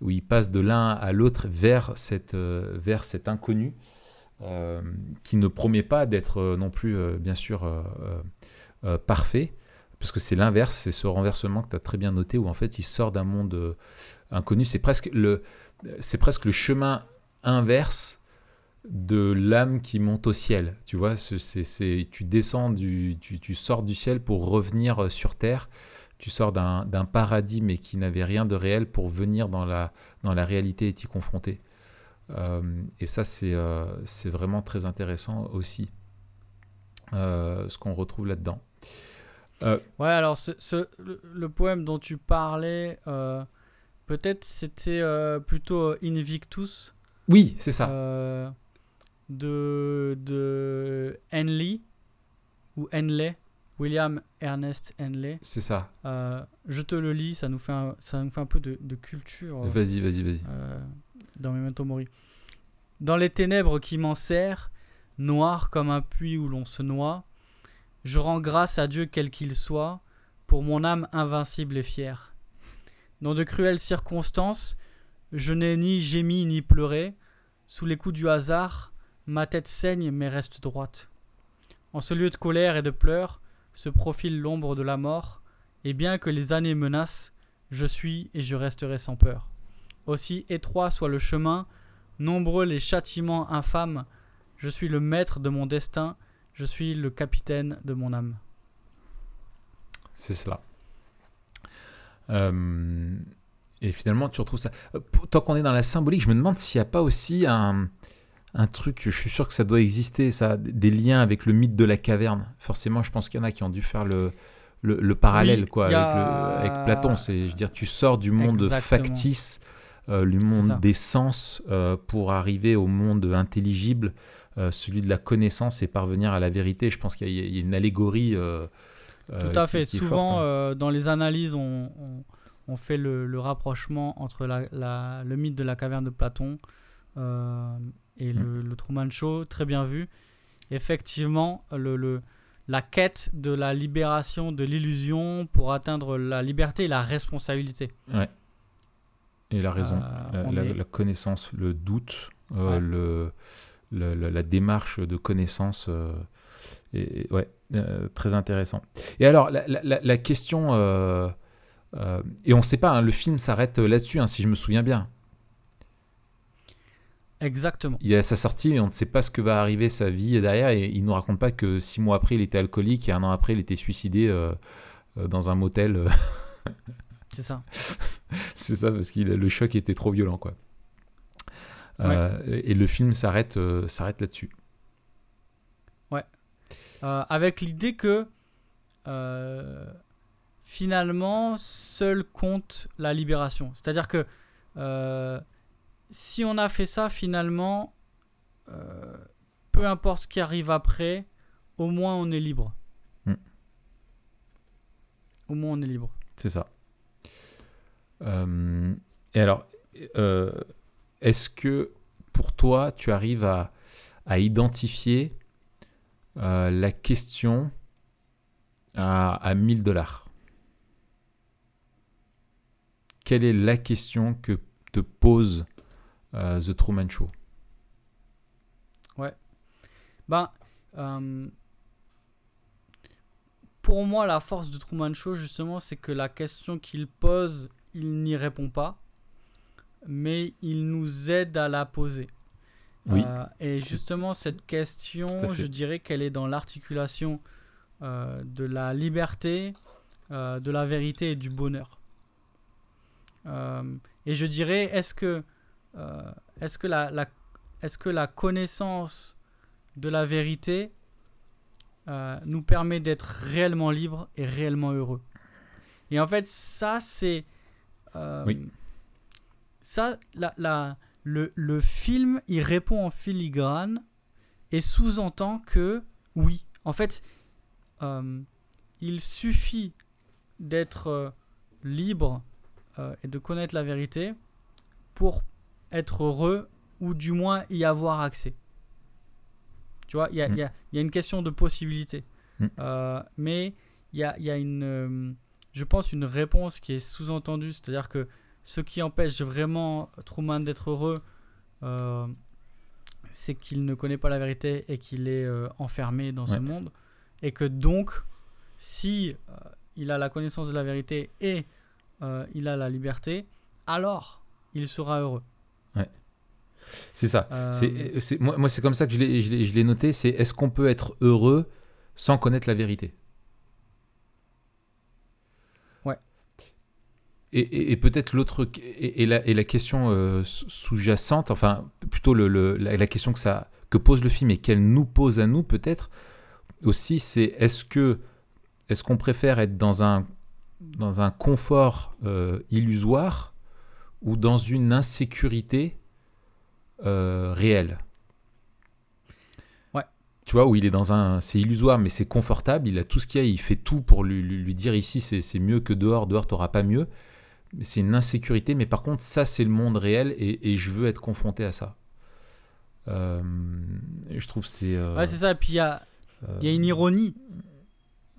où il passe de l'un à l'autre vers, cette, vers cet inconnu, qui ne promet pas d'être non plus, bien sûr, parfait, parce que c'est l'inverse, c'est ce renversement que tu as très bien noté, où en fait il sort d'un monde inconnu. C'est presque, c'est presque le chemin inverse de l'âme qui monte au ciel. Tu vois, ce- c'est, tu descends, du, tu, tu sors du ciel pour revenir euh, sur terre. Tu sors d'un, paradis mais qui n'avait rien de réel pour venir dans la, dans la réalité et t'y confronter. Euh, et ça, c'est, euh, c'est vraiment très intéressant aussi, euh, ce qu'on retrouve là-dedans. Ouais, alors ce, ce- le, le poème dont tu parlais, peut-être c'était plutôt Invictus. Oui, c'est ça. De, de Henley ou Henley, William Ernest Henley. C'est ça. Euh, je te le lis, ça nous fait un, ça nous fait un peu de, de culture euh, Vas-y, vas-y, vas-y. euh, dans Memento Mori. Dans les ténèbres qui m'enserrent, noir comme un puits où l'on se noie, je rends grâce à Dieu quel qu'il soit, pour mon âme invincible et fière. Dans de cruelles circonstances, je n'ai ni gémi ni pleuré, sous les coups du hasard, ma tête saigne mais reste droite. En ce lieu de colère et de pleurs, se profile l'ombre de la mort, et bien que les années menacent, je suis et je resterai sans peur. Aussi étroit soit le chemin, nombreux les châtiments infâmes, je suis le maître de mon destin, je suis le capitaine de mon âme. C'est cela. Euh, et finalement, tu retrouves ça. Euh, Tant qu'on est dans la symbolique, je me demande s'il n'y a pas aussi un, un truc, je suis sûr que ça doit exister, ça, des liens avec le mythe de la caverne. Forcément, je pense qu'il y en a qui ont dû faire le, le, le parallèle Oui, quoi, avec, le- Platon. C'est, je veux dire, tu sors du monde Exactement. factice, euh, du monde des sens, euh, pour arriver au monde intelligible, euh, celui de la connaissance et parvenir à la vérité. Je pense qu'il y a, il y a une allégorie. euh, Tout à fait. qui Souvent, forte, hein. dans les analyses, on, on- on fait le, le rapprochement entre la- la- le mythe de la caverne de Platon euh, et Mm. le, le Truman Show, très bien vu. Effectivement, le, le- la quête de la libération de l'illusion pour atteindre la liberté et la responsabilité. Et la raison, Euh, la, on la- est- la connaissance, le doute, euh, Ouais. le, la démarche de connaissance. et, ouais, très intéressant. Et alors, la, la- question. et on ne sait pas, hein, le film s'arrête là-dessus, hein, si je me souviens bien. Exactement. Il y a sa sortie, mais on ne sait pas ce que va arriver sa vie derrière. Et il ne nous raconte pas que six mois après, il était alcoolique et un an après, il était suicidé euh, euh, dans un motel. euh, C'est ça. C'est ça, parce que le choc était trop violent, quoi. Euh, et le film s'arrête euh, s'arrête là-dessus. Euh, avec l'idée que finalement, seul compte la libération. C'est-à-dire que si on a fait ça, finalement, euh, peu importe ce qui arrive après, au moins on est libre. Hmm. Au moins on est libre. C'est ça. Euh, et alors, euh, est-ce que pour toi, tu arrives à, à identifier la question à, à 1000 dollars? Quelle est la question que te pose euh, The Truman Show Ben, euh, pour moi, la force de Truman Show, justement, c'est que la question qu'il pose, il n'y répond pas, mais il nous aide à la poser. Oui. Euh, et justement, cette question, je dirais qu'elle est dans l'articulation euh, de la liberté, de la vérité et du bonheur. Et je dirais, est-ce que, euh, est-ce que, la, la- est-ce que la connaissance de la vérité euh, nous permet d'être réellement libre et réellement heureux? Et en fait, ça, c'est... euh, Oui. Ça, la, la- le, le film, il répond en filigrane et sous-entend que, oui, en fait, euh, il suffit d'être libre et de connaître la vérité pour être heureux ou du moins y avoir accès. Tu vois, il y, a- Mm. il y a- il y a une question de possibilité. Mm. Euh, mais il y a, il y a une, euh, je pense, une réponse qui est sous-entendue, c'est-à-dire que ce qui empêche vraiment Truman d'être heureux, euh, c'est qu'il ne connaît pas la vérité et qu'il est enfermé dans ce monde. Et que donc, si il a la connaissance de la vérité et il a la liberté, alors il sera heureux. C'est ça. Euh, C'est, c'est- moi, moi, c'est comme ça que je l'ai, je l'ai- je l'ai noté. C'est est-ce qu'on peut être heureux sans connaître la vérité? Ouais. Et, et- et peut-être l'autre et, et la, question euh, sous- sous-jacente, enfin plutôt le, le- la, la question que ça que pose le film et qu'elle nous pose à nous peut-être aussi, c'est est-ce que est-ce qu'on préfère être dans un dans un confort euh, illusoire ou dans une insécurité euh, réelle Ouais. Tu vois, où il est dans un. C'est illusoire, mais c'est confortable. Il a tout ce qu'il y a. Il fait tout pour lui, lui- lui dire ici, c'est mieux que dehors. Dehors, t'auras pas mieux. C'est une insécurité. Mais par contre, ça, c'est le monde réel et, et je veux être confronté à ça. Euh, et je trouve c'est. euh, Ouais, c'est ça. Et puis il y a, euh, y a une ironie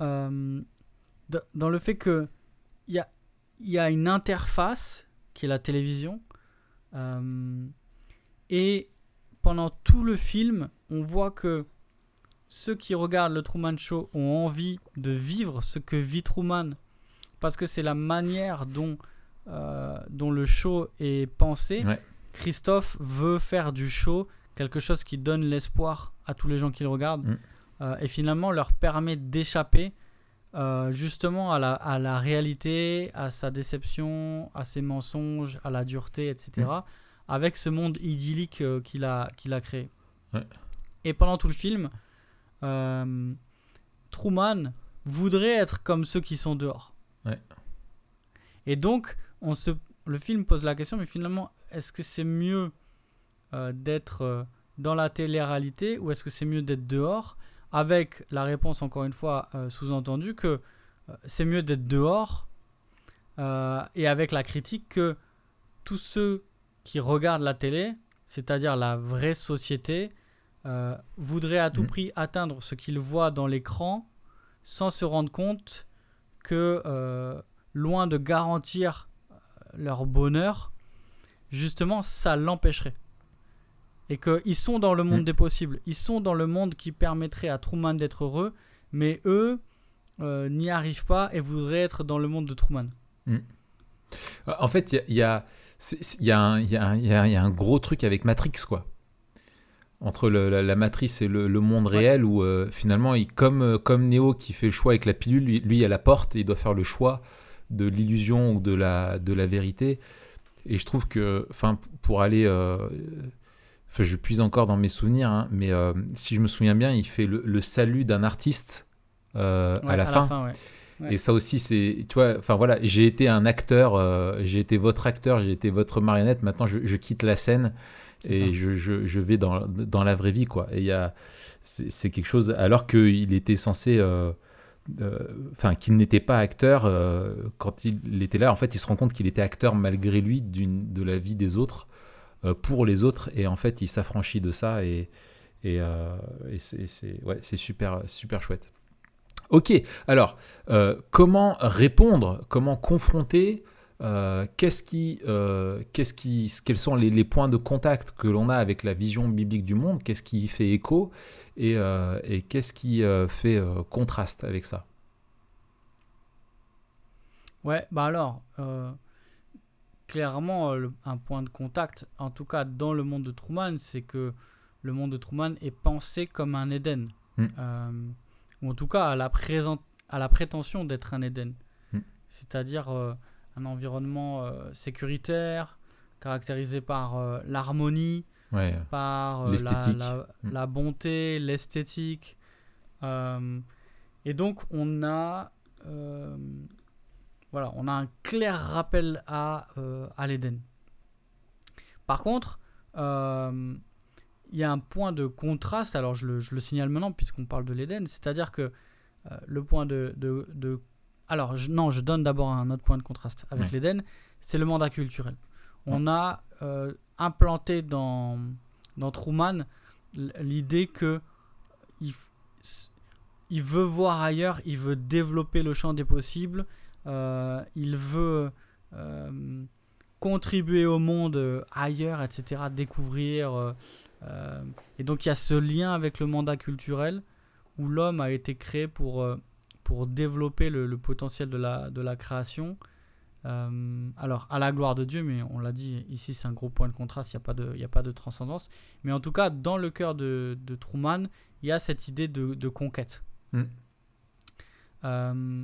euh, d- dans le fait que il y a, il y a une interface qui est la télévision. euh, et pendant tout le film, on voit que ceux qui regardent le Truman Show ont envie de vivre ce que vit Truman parce que c'est la manière dont, euh, dont le show est pensé. Ouais. Christophe veut faire du show quelque chose qui donne l'espoir à tous les gens qui le regardent Mm. euh, et finalement leur permet d'échapper euh, justement à la, à la réalité, à sa déception, à ses mensonges, à la dureté, etc. Mm. avec ce monde idyllique euh, qu'il a, qu'il a créé. Ouais. Et pendant tout le film, euh, Truman voudrait être comme ceux qui sont dehors. Ouais. Et donc, on se, le film pose la question, mais finalement, est-ce que c'est mieux d'être dans la télé-réalité ou est-ce que c'est mieux d'être dehors Avec la réponse, encore une fois, euh, sous-entendue que euh, c'est mieux d'être dehors euh, et avec la critique que tous ceux qui regardent la télé, c'est-à-dire la vraie société, voudraient à tout Mhm. prix atteindre ce qu'ils voient dans l'écran sans se rendre compte que, loin de garantir leur bonheur, justement, ça l'empêcherait. Et qu'ils sont dans le monde Mhm. des possibles. Ils sont dans le monde qui permettrait à Truman d'être heureux, mais eux euh, n'y arrivent pas et voudraient être dans le monde de Truman. En fait, il y a, y, y, un- y, a gros truc avec Matrix, quoi. Entre le- la, la matrice et le, le monde Ouais. réel, où euh, finalement, il, comme, euh, comme Neo qui fait le choix avec la pilule, lui, lui à la porte, et il doit faire le choix de l'illusion ou de la, de la vérité. Et je trouve que, enfin, pour aller. euh, Enfin, je puise encore dans mes souvenirs, hein, mais euh, si je me souviens bien, il fait le, le salut d'un artiste euh, Ouais, à la fin. ouais. Ouais. Et ça aussi, c'est, tu vois, enfin voilà, j'ai été un acteur, euh, j'ai été votre acteur, j'ai été votre marionnette. Maintenant, je, je quitte la scène et je, je, je vais dans, dans la vraie vie, quoi. Et il y a, c'est, quelque chose, alors qu'il était censé, euh, enfin, qu'il n'était pas acteur euh, quand il était là. En fait, il se rend compte qu'il était acteur malgré lui d'une, de la vie des autres, pour les autres, et en fait, il s'affranchit de ça et euh, c'est, super, super chouette. Ok, alors, euh, comment répondre, comment confronter euh, qu'est-ce qui, euh, qu'est-ce qui, quels sont les, points de contact que l'on a avec la vision biblique du monde, qu'est-ce qui fait écho et, euh, et qu'est-ce qui euh, fait euh, contraste avec ça? Ouais, bah alors, euh, clairement, euh, le- un point de contact, en tout cas dans le monde de Truman, c'est que le monde de Truman est pensé comme un Éden. Mm. Euh, ou en tout cas à la, présent- à la prétention d'être un Éden. Mm. C'est-à-dire euh, un environnement euh, sécuritaire, caractérisé par l'harmonie, Ouais. par la, Mm. la bonté, l'esthétique. Et donc on a, voilà, on a un clair rappel à, euh, à l'Éden. Par contre, euh, il y a un point de contraste, alors je le, je le signale maintenant puisqu'on parle de l'Éden, c'est-à-dire que euh, le point de... de, de- alors je- non, je donne d'abord un autre point de contraste avec Ouais. l'Éden, c'est le mandat culturel. On a implanté dans, dans Truman l'idée que il, il veut voir ailleurs, il veut développer le champ des possibles, il veut euh, contribuer au monde euh, ailleurs, etc., découvrir. euh, euh, et donc il y a ce lien avec le mandat culturel où l'homme a été créé pour, euh, pour développer le, le potentiel de la, de la création. Euh, alors, à la gloire de Dieu, mais on l'a dit, ici c'est un gros point de contraste, il n'y a, pas de- y a pas de transcendance. Mais en tout cas, dans le cœur de, de Truman, il y a cette idée de, de conquête. Mm. Euh,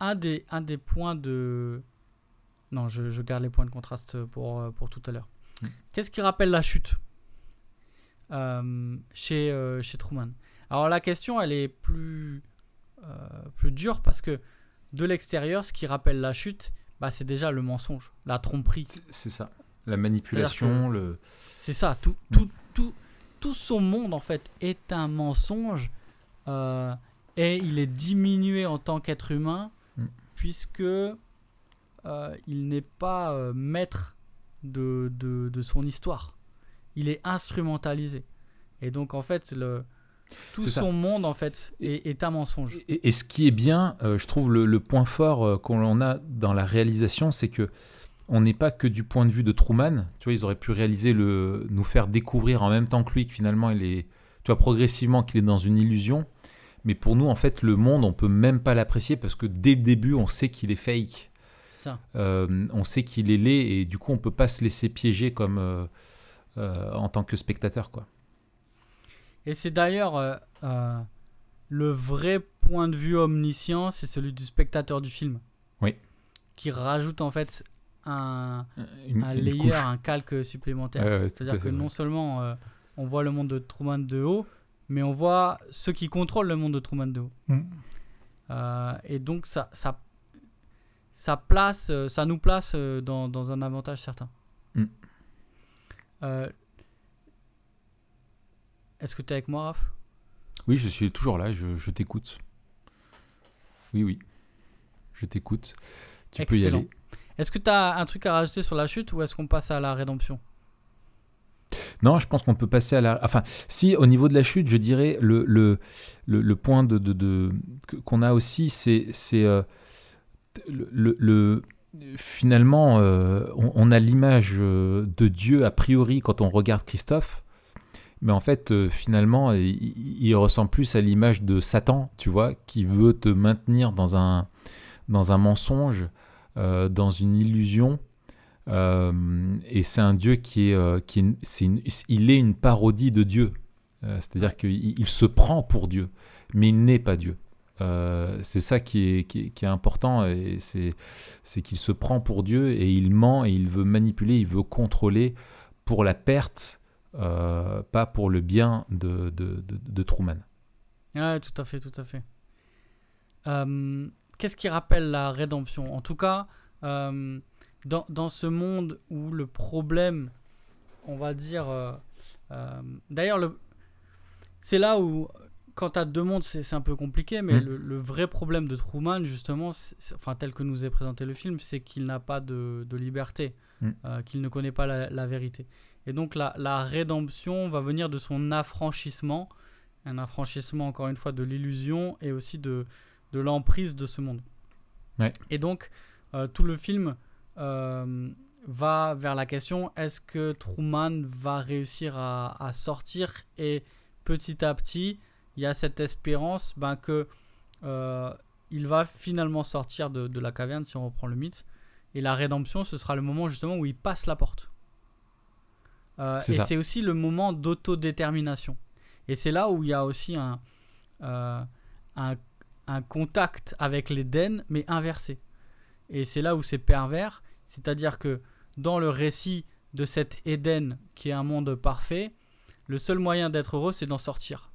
un, des, un des points de... Non, je, je garde les points de contraste pour, euh, pour tout à l'heure. Mm. Qu'est-ce qui rappelle la chute euh, chez, euh, chez Truman? Alors la question, elle est plus, euh, plus dure parce que de l'extérieur, ce qui rappelle la chute, bah, c'est déjà le mensonge, la tromperie. C'est- ça. La manipulation, le. C'est ça, tout, tout, tout, tout son monde en fait est un mensonge et il est diminué en tant qu'être humain. Puisque euh, il n'est pas euh, maître de, de, de son histoire. Il est instrumentalisé. Et donc en fait, le, tout ça. son monde en fait est, est un mensonge. Et, et ce qui est bien, euh, je trouve le, le point fort qu'on a dans la réalisation, c'est que on n'est pas que du point de vue de Truman. Tu vois, ils auraient pu réaliser le, nous faire découvrir en même temps que lui que finalement il est, tu vois, progressivement qu'il est dans une illusion. Mais pour nous, en fait, le monde, on peut même pas l'apprécier parce que dès le début, on sait qu'il est fake. Ça. Euh, on sait qu'il est laid et du coup, on peut pas se laisser piéger comme euh, euh, en tant que spectateur, quoi. Et c'est d'ailleurs le vrai point de vue omniscient, c'est celui du spectateur du film. Oui. Qui rajoute en fait un, Une, un layer, un calque supplémentaire. C'est-à-dire que non seulement on voit le monde de Truman de haut, mais on voit ceux qui contrôlent le monde de Truman de haut. Mm. Euh, et donc ça, ça, ça, place, euh, ça nous place euh, dans, dans un avantage certain. Mm. Euh, Est-ce que tu es avec moi, Raph? Oui, je suis toujours là, je, je t'écoute. Oui, oui. Je t'écoute. Tu peux y Excellent. aller. Est-ce que tu as un truc à rajouter sur la chute ou est-ce qu'on passe à la rédemption? Non, je pense qu'on peut passer à la. Enfin, si au niveau de la chute, je dirais le, le, le, point de, de, qu'on a aussi, c'est euh, le, le- le- finalement, euh, on, a l'image euh, de Dieu a priori quand on regarde Christophe, mais en fait, finalement, il, ressemble plus à l'image de Satan, tu vois, qui veut te maintenir dans un dans un mensonge, dans une illusion. Euh, et c'est un Dieu qui est, euh, qui est- une- il est une parodie de Dieu. Euh, C'est-à-dire qu'il il se prend pour Dieu, mais il n'est pas Dieu. Euh, c'est ça qui est, qui est, qui est important, et c'est c'est qu'il se prend pour Dieu et il ment et il veut manipuler, il veut contrôler pour la perte, euh, pas pour le bien de, de, de, de Truman. Ouais, tout à fait, tout à fait. Euh, Qu'est-ce qui rappelle la rédemption? En tout cas, dans, dans ce monde où le problème, on va dire... euh, euh, D'ailleurs, le- c'est là où, quand tu as deux mondes, c'est un peu compliqué, mais Mm. le, le vrai problème de Truman, justement, enfin, tel que nous est présenté le film, c'est qu'il n'a pas de, de liberté, Mm. euh, qu'il ne connaît pas la, la vérité. Et donc, la, la rédemption va venir de son affranchissement, un affranchissement, encore une fois, de l'illusion et aussi de, de l'emprise de ce monde. Ouais. Et donc, euh, tout le film va vers la question est-ce que Truman va réussir à, à sortir Et petit à petit, il y a cette espérance ben, que euh, il va finalement sortir de, de la caverne, si on reprend le mythe. Et la rédemption, ce sera le moment justement où il passe la porte. Euh, et c'est aussi le moment d'autodétermination. Et c'est là où il y a aussi un, euh, un, un contact avec l'Éden, mais inversé. Et c'est là où c'est pervers, c'est-à-dire que dans le récit de cet Éden, qui est un monde parfait, le seul moyen d'être heureux, c'est d'en sortir.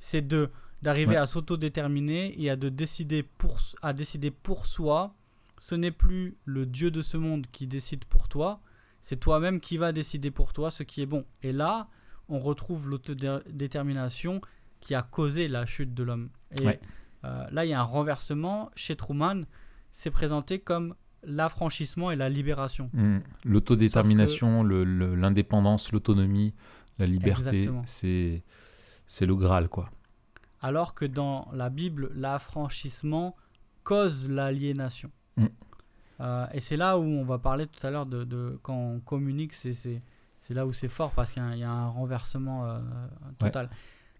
C'est de d'arriver Ouais. à s'autodéterminer et à, de décider pour, à décider pour soi. Ce n'est plus le Dieu de ce monde qui décide pour toi, c'est toi-même qui va décider pour toi ce qui est bon. Et là, on retrouve l'autodétermination qui a causé la chute de l'homme. Et Ouais. euh, là, il y a un renversement. Chez Truman, c'est présenté comme l'affranchissement et la libération. Mm. L'autodétermination, l'indépendance, l'autonomie, la liberté, Exactement. c'est c'est le Graal, quoi. Alors que dans la Bible, l'affranchissement cause l'aliénation. Mm. Euh, et c'est là où on va parler tout à l'heure de, de- quand on communique, c'est- là où c'est fort parce qu'il y, a un- il y a un renversement euh, total.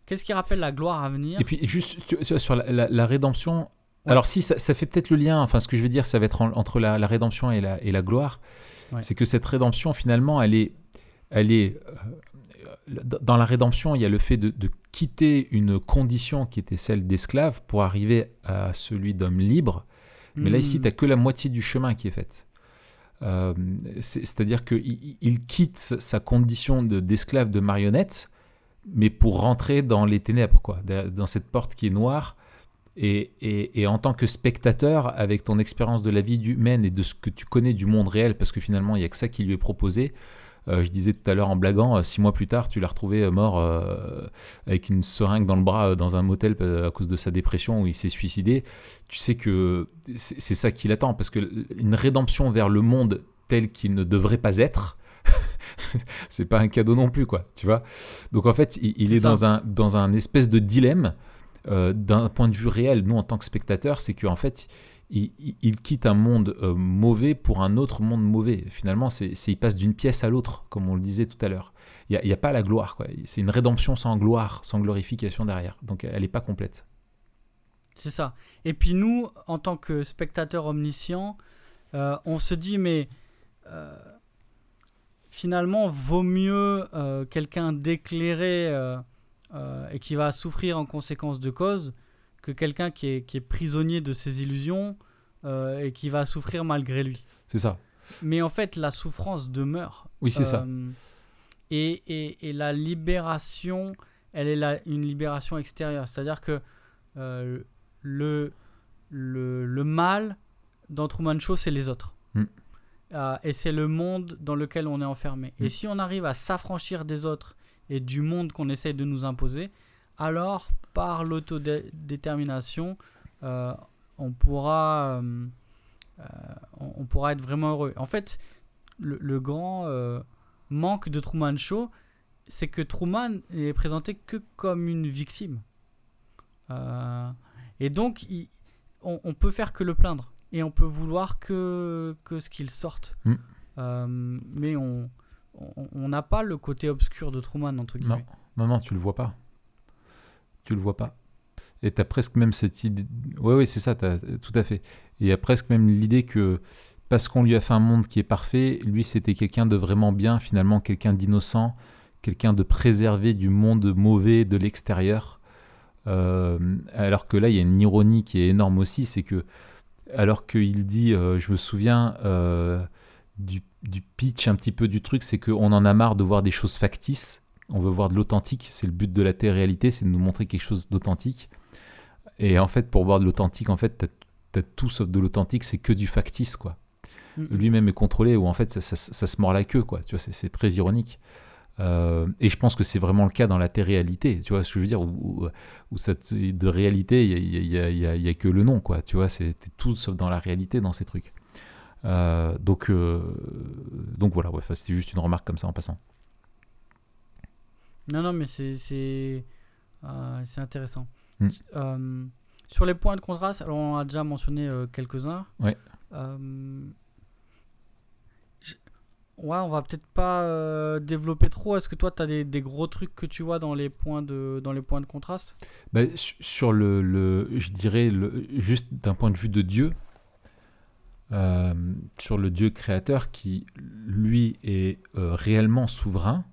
Qu'est-ce qui rappelle la gloire à venir? Et puis, juste tu- sur la, la- la rédemption, Ouais. alors si ça, ça fait peut-être le lien, enfin, ce que je veux dire, ça va être en- entre la, la rédemption et la, et la gloire, Ouais. c'est que cette rédemption, finalement, elle est. Elle est euh, dans la rédemption, il y a le fait de, de quitter une condition qui était celle d'esclave pour arriver à celui d'homme libre. Mais là, ici, Hmm. tu n'as que la moitié du chemin qui est faite. Euh, c'est- C'est-à-dire qu'il il- quitte sa condition de- d'esclave, de, marionnette, mais pour rentrer dans les ténèbres, quoi, de- dans cette porte qui est noire. Et, et- et en tant que spectateur, avec ton expérience de la vie humaine et de ce que tu connais du monde réel, parce que finalement, il n'y a que ça qui lui est proposé. euh, je disais tout à l'heure en blaguant, euh, six mois plus tard, tu l'as retrouvé euh, mort avec une seringue dans le bras dans un motel à cause de sa dépression où il s'est suicidé. Tu sais que c'est ça qui l'attend, parce que une rédemption vers le monde tel qu'il ne devrait pas être, c'est pas un cadeau non plus, quoi, tu vois. Donc en fait, il, est ça. dans un, dans un espèce de dilemme euh, d'un point de vue réel, nous en tant que spectateurs, c'est qu'en fait, il, quitte un monde euh, mauvais pour un autre monde mauvais. Finalement, c'est il passe d'une pièce à l'autre, comme on le disait tout à l'heure. Il n'y a, pas la gloire, quoi. C'est une rédemption sans gloire, sans glorification derrière. Donc elle n'est pas complète. C'est ça. Et puis nous, en tant que spectateurs omniscients, euh, on se dit, mais finalement, vaut mieux quelqu'un d'éclairé euh, et qui va souffrir en conséquence de cause que quelqu'un qui est, qui est prisonnier de ses illusions euh, et qui va souffrir malgré lui. C'est ça. Mais en fait, la souffrance demeure. Oui, c'est ça. Euh, Et, et- et la libération, elle est la- une libération extérieure. C'est-à-dire que le, le, le mal dans Truman Show, c'est les autres. Mm. Et c'est le monde dans lequel on est enfermé. Mm. Et si on arrive à s'affranchir des autres et du monde qu'on essaye de nous imposer, alors par l'autodétermination, euh, on pourra... euh, euh, on, pourra être vraiment heureux. En fait, le, le grand manque de Truman Show, c'est que Truman est présenté que comme une victime. Et donc, il- on, on peut faire que le plaindre. Et on peut vouloir que, que ce qu'il sorte. Mm. Mais on on- n'a pas le côté obscur de Truman, entre guillemets. Non, non, tu le vois pas. Tu le vois pas. Et tu as presque même cette idée. Oui, oui, c'est ça, tout à fait. Et il y a presque même l'idée que parce qu'on lui a fait un monde qui est parfait, lui, c'était quelqu'un de vraiment bien, finalement, quelqu'un d'innocent, quelqu'un de préservé du monde mauvais de l'extérieur. Euh, alors que là, il y a une ironie qui est énorme aussi, c'est que, alors qu'il dit, euh, je me souviens euh, du, du pitch un petit peu du truc, c'est qu'on en a marre de voir des choses factices on veut voir de l'authentique, c'est le but de la télé-réalité, c'est de nous montrer quelque chose d'authentique. Et en fait, pour voir de l'authentique, en fait, t'as as tout sauf de l'authentique, c'est que du factice, quoi. Lui-même est contrôlé, ou en fait, ça, ça- ça se mord la queue, quoi. Tu vois, c'est- très ironique. Euh, et je pense que c'est vraiment le cas dans la télé-réalité, tu vois ce que je veux dire, où, de réalité, il n'y a, y a- il y a- il y a que le nom, quoi. Tu vois, c'est tout sauf dans la réalité dans ces trucs. Euh, donc, euh, donc voilà, ouais, c'était juste une remarque comme ça en passant. Non, non, mais c'est euh, intéressant. Mm. Euh, sur les points de contraste, alors on a déjà mentionné quelques-uns. Ouais. Je- Ouais, on va peut-être pas développer trop. Est-ce que toi, tu as des, des gros trucs que tu vois dans les points de, dans les points de contraste? Bah, su- sur le, le- je dirais, le, juste d'un point de vue de Dieu, euh, sur le Dieu créateur qui, lui, est euh, réellement souverain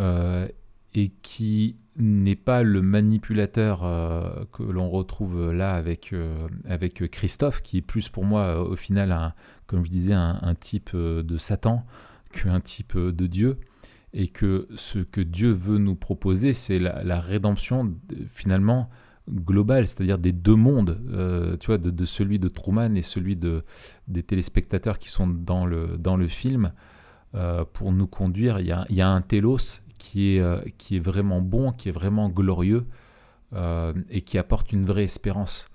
euh, et qui n'est pas le manipulateur que l'on retrouve là avec, avec Christophe, qui est plus pour moi, au final, un, comme je disais, un, type de Satan qu'un type de Dieu. Et que ce que Dieu veut nous proposer, c'est la, rédemption de- finalement globale, c'est-à-dire des deux mondes, euh, tu vois, de, de celui de Truman et celui de, des téléspectateurs qui sont dans le, dans le film, euh, pour nous conduire. Il y a, il y a un télos qui est, euh, qui est vraiment bon, qui est vraiment glorieux et qui apporte une vraie espérance.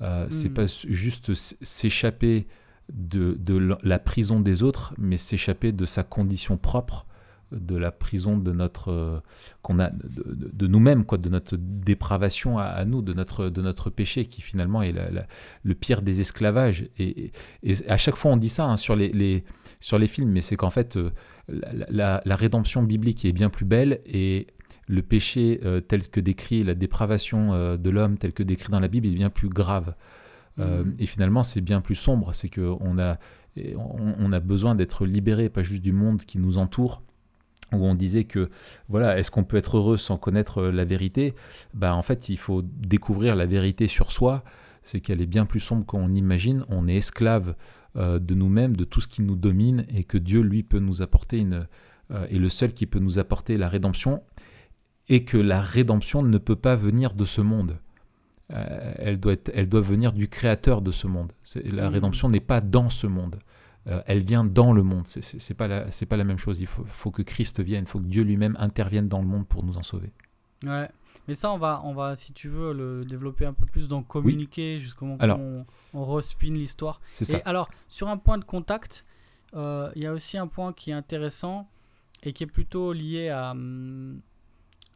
Euh, C'est Mm. pas juste s'échapper de, de la prison des autres, mais s'échapper de sa condition propre, de la prison de notre euh, qu'on a de, de- de nous-mêmes, quoi, de notre dépravation à, à nous, de notre de notre péché, qui finalement est la- la- le pire des esclavages. Et, et- et à chaque fois on dit ça hein, sur les, les- sur les films, mais c'est qu'en fait euh, la, rédemption biblique est bien plus belle et le péché euh, tel que décrit la dépravation euh, de l'homme tel que décrit dans la Bible est bien plus grave. Euh, Mhm. Et finalement, c'est bien plus sombre. C'est qu'on a, et on, on a besoin d'être libéré, pas juste du monde qui nous entoure, où on disait que, voilà, est-ce qu'on peut être heureux sans connaître euh, la vérité? Bah, En fait, il faut découvrir la vérité sur soi. C'est qu'elle est bien plus sombre qu'on imagine. On est esclave euh, de nous-mêmes, de tout ce qui nous domine, et que Dieu, lui, peut nous apporter une. euh, est le seul qui peut nous apporter la rédemption, et que la rédemption ne peut pas venir de ce monde. Euh, elle, doit être- elle doit venir du créateur de ce monde. La Mhm. rédemption n'est pas dans ce monde. Euh, elle vient dans le monde. C'est- C'est c'est pas, la- c'est pas la même chose. Il faut, faut que Christ vienne. Il faut que Dieu lui-même intervienne dans le monde pour nous en sauver. Ouais. Mais ça, on va, on va, si tu veux, le développer un peu plus dans communiquer, jusqu'au moment Alors. qu'on on respin l'histoire. C'est ça. Et alors, sur un point de contact, euh, il y a aussi un point qui est intéressant et qui est plutôt lié à, hum,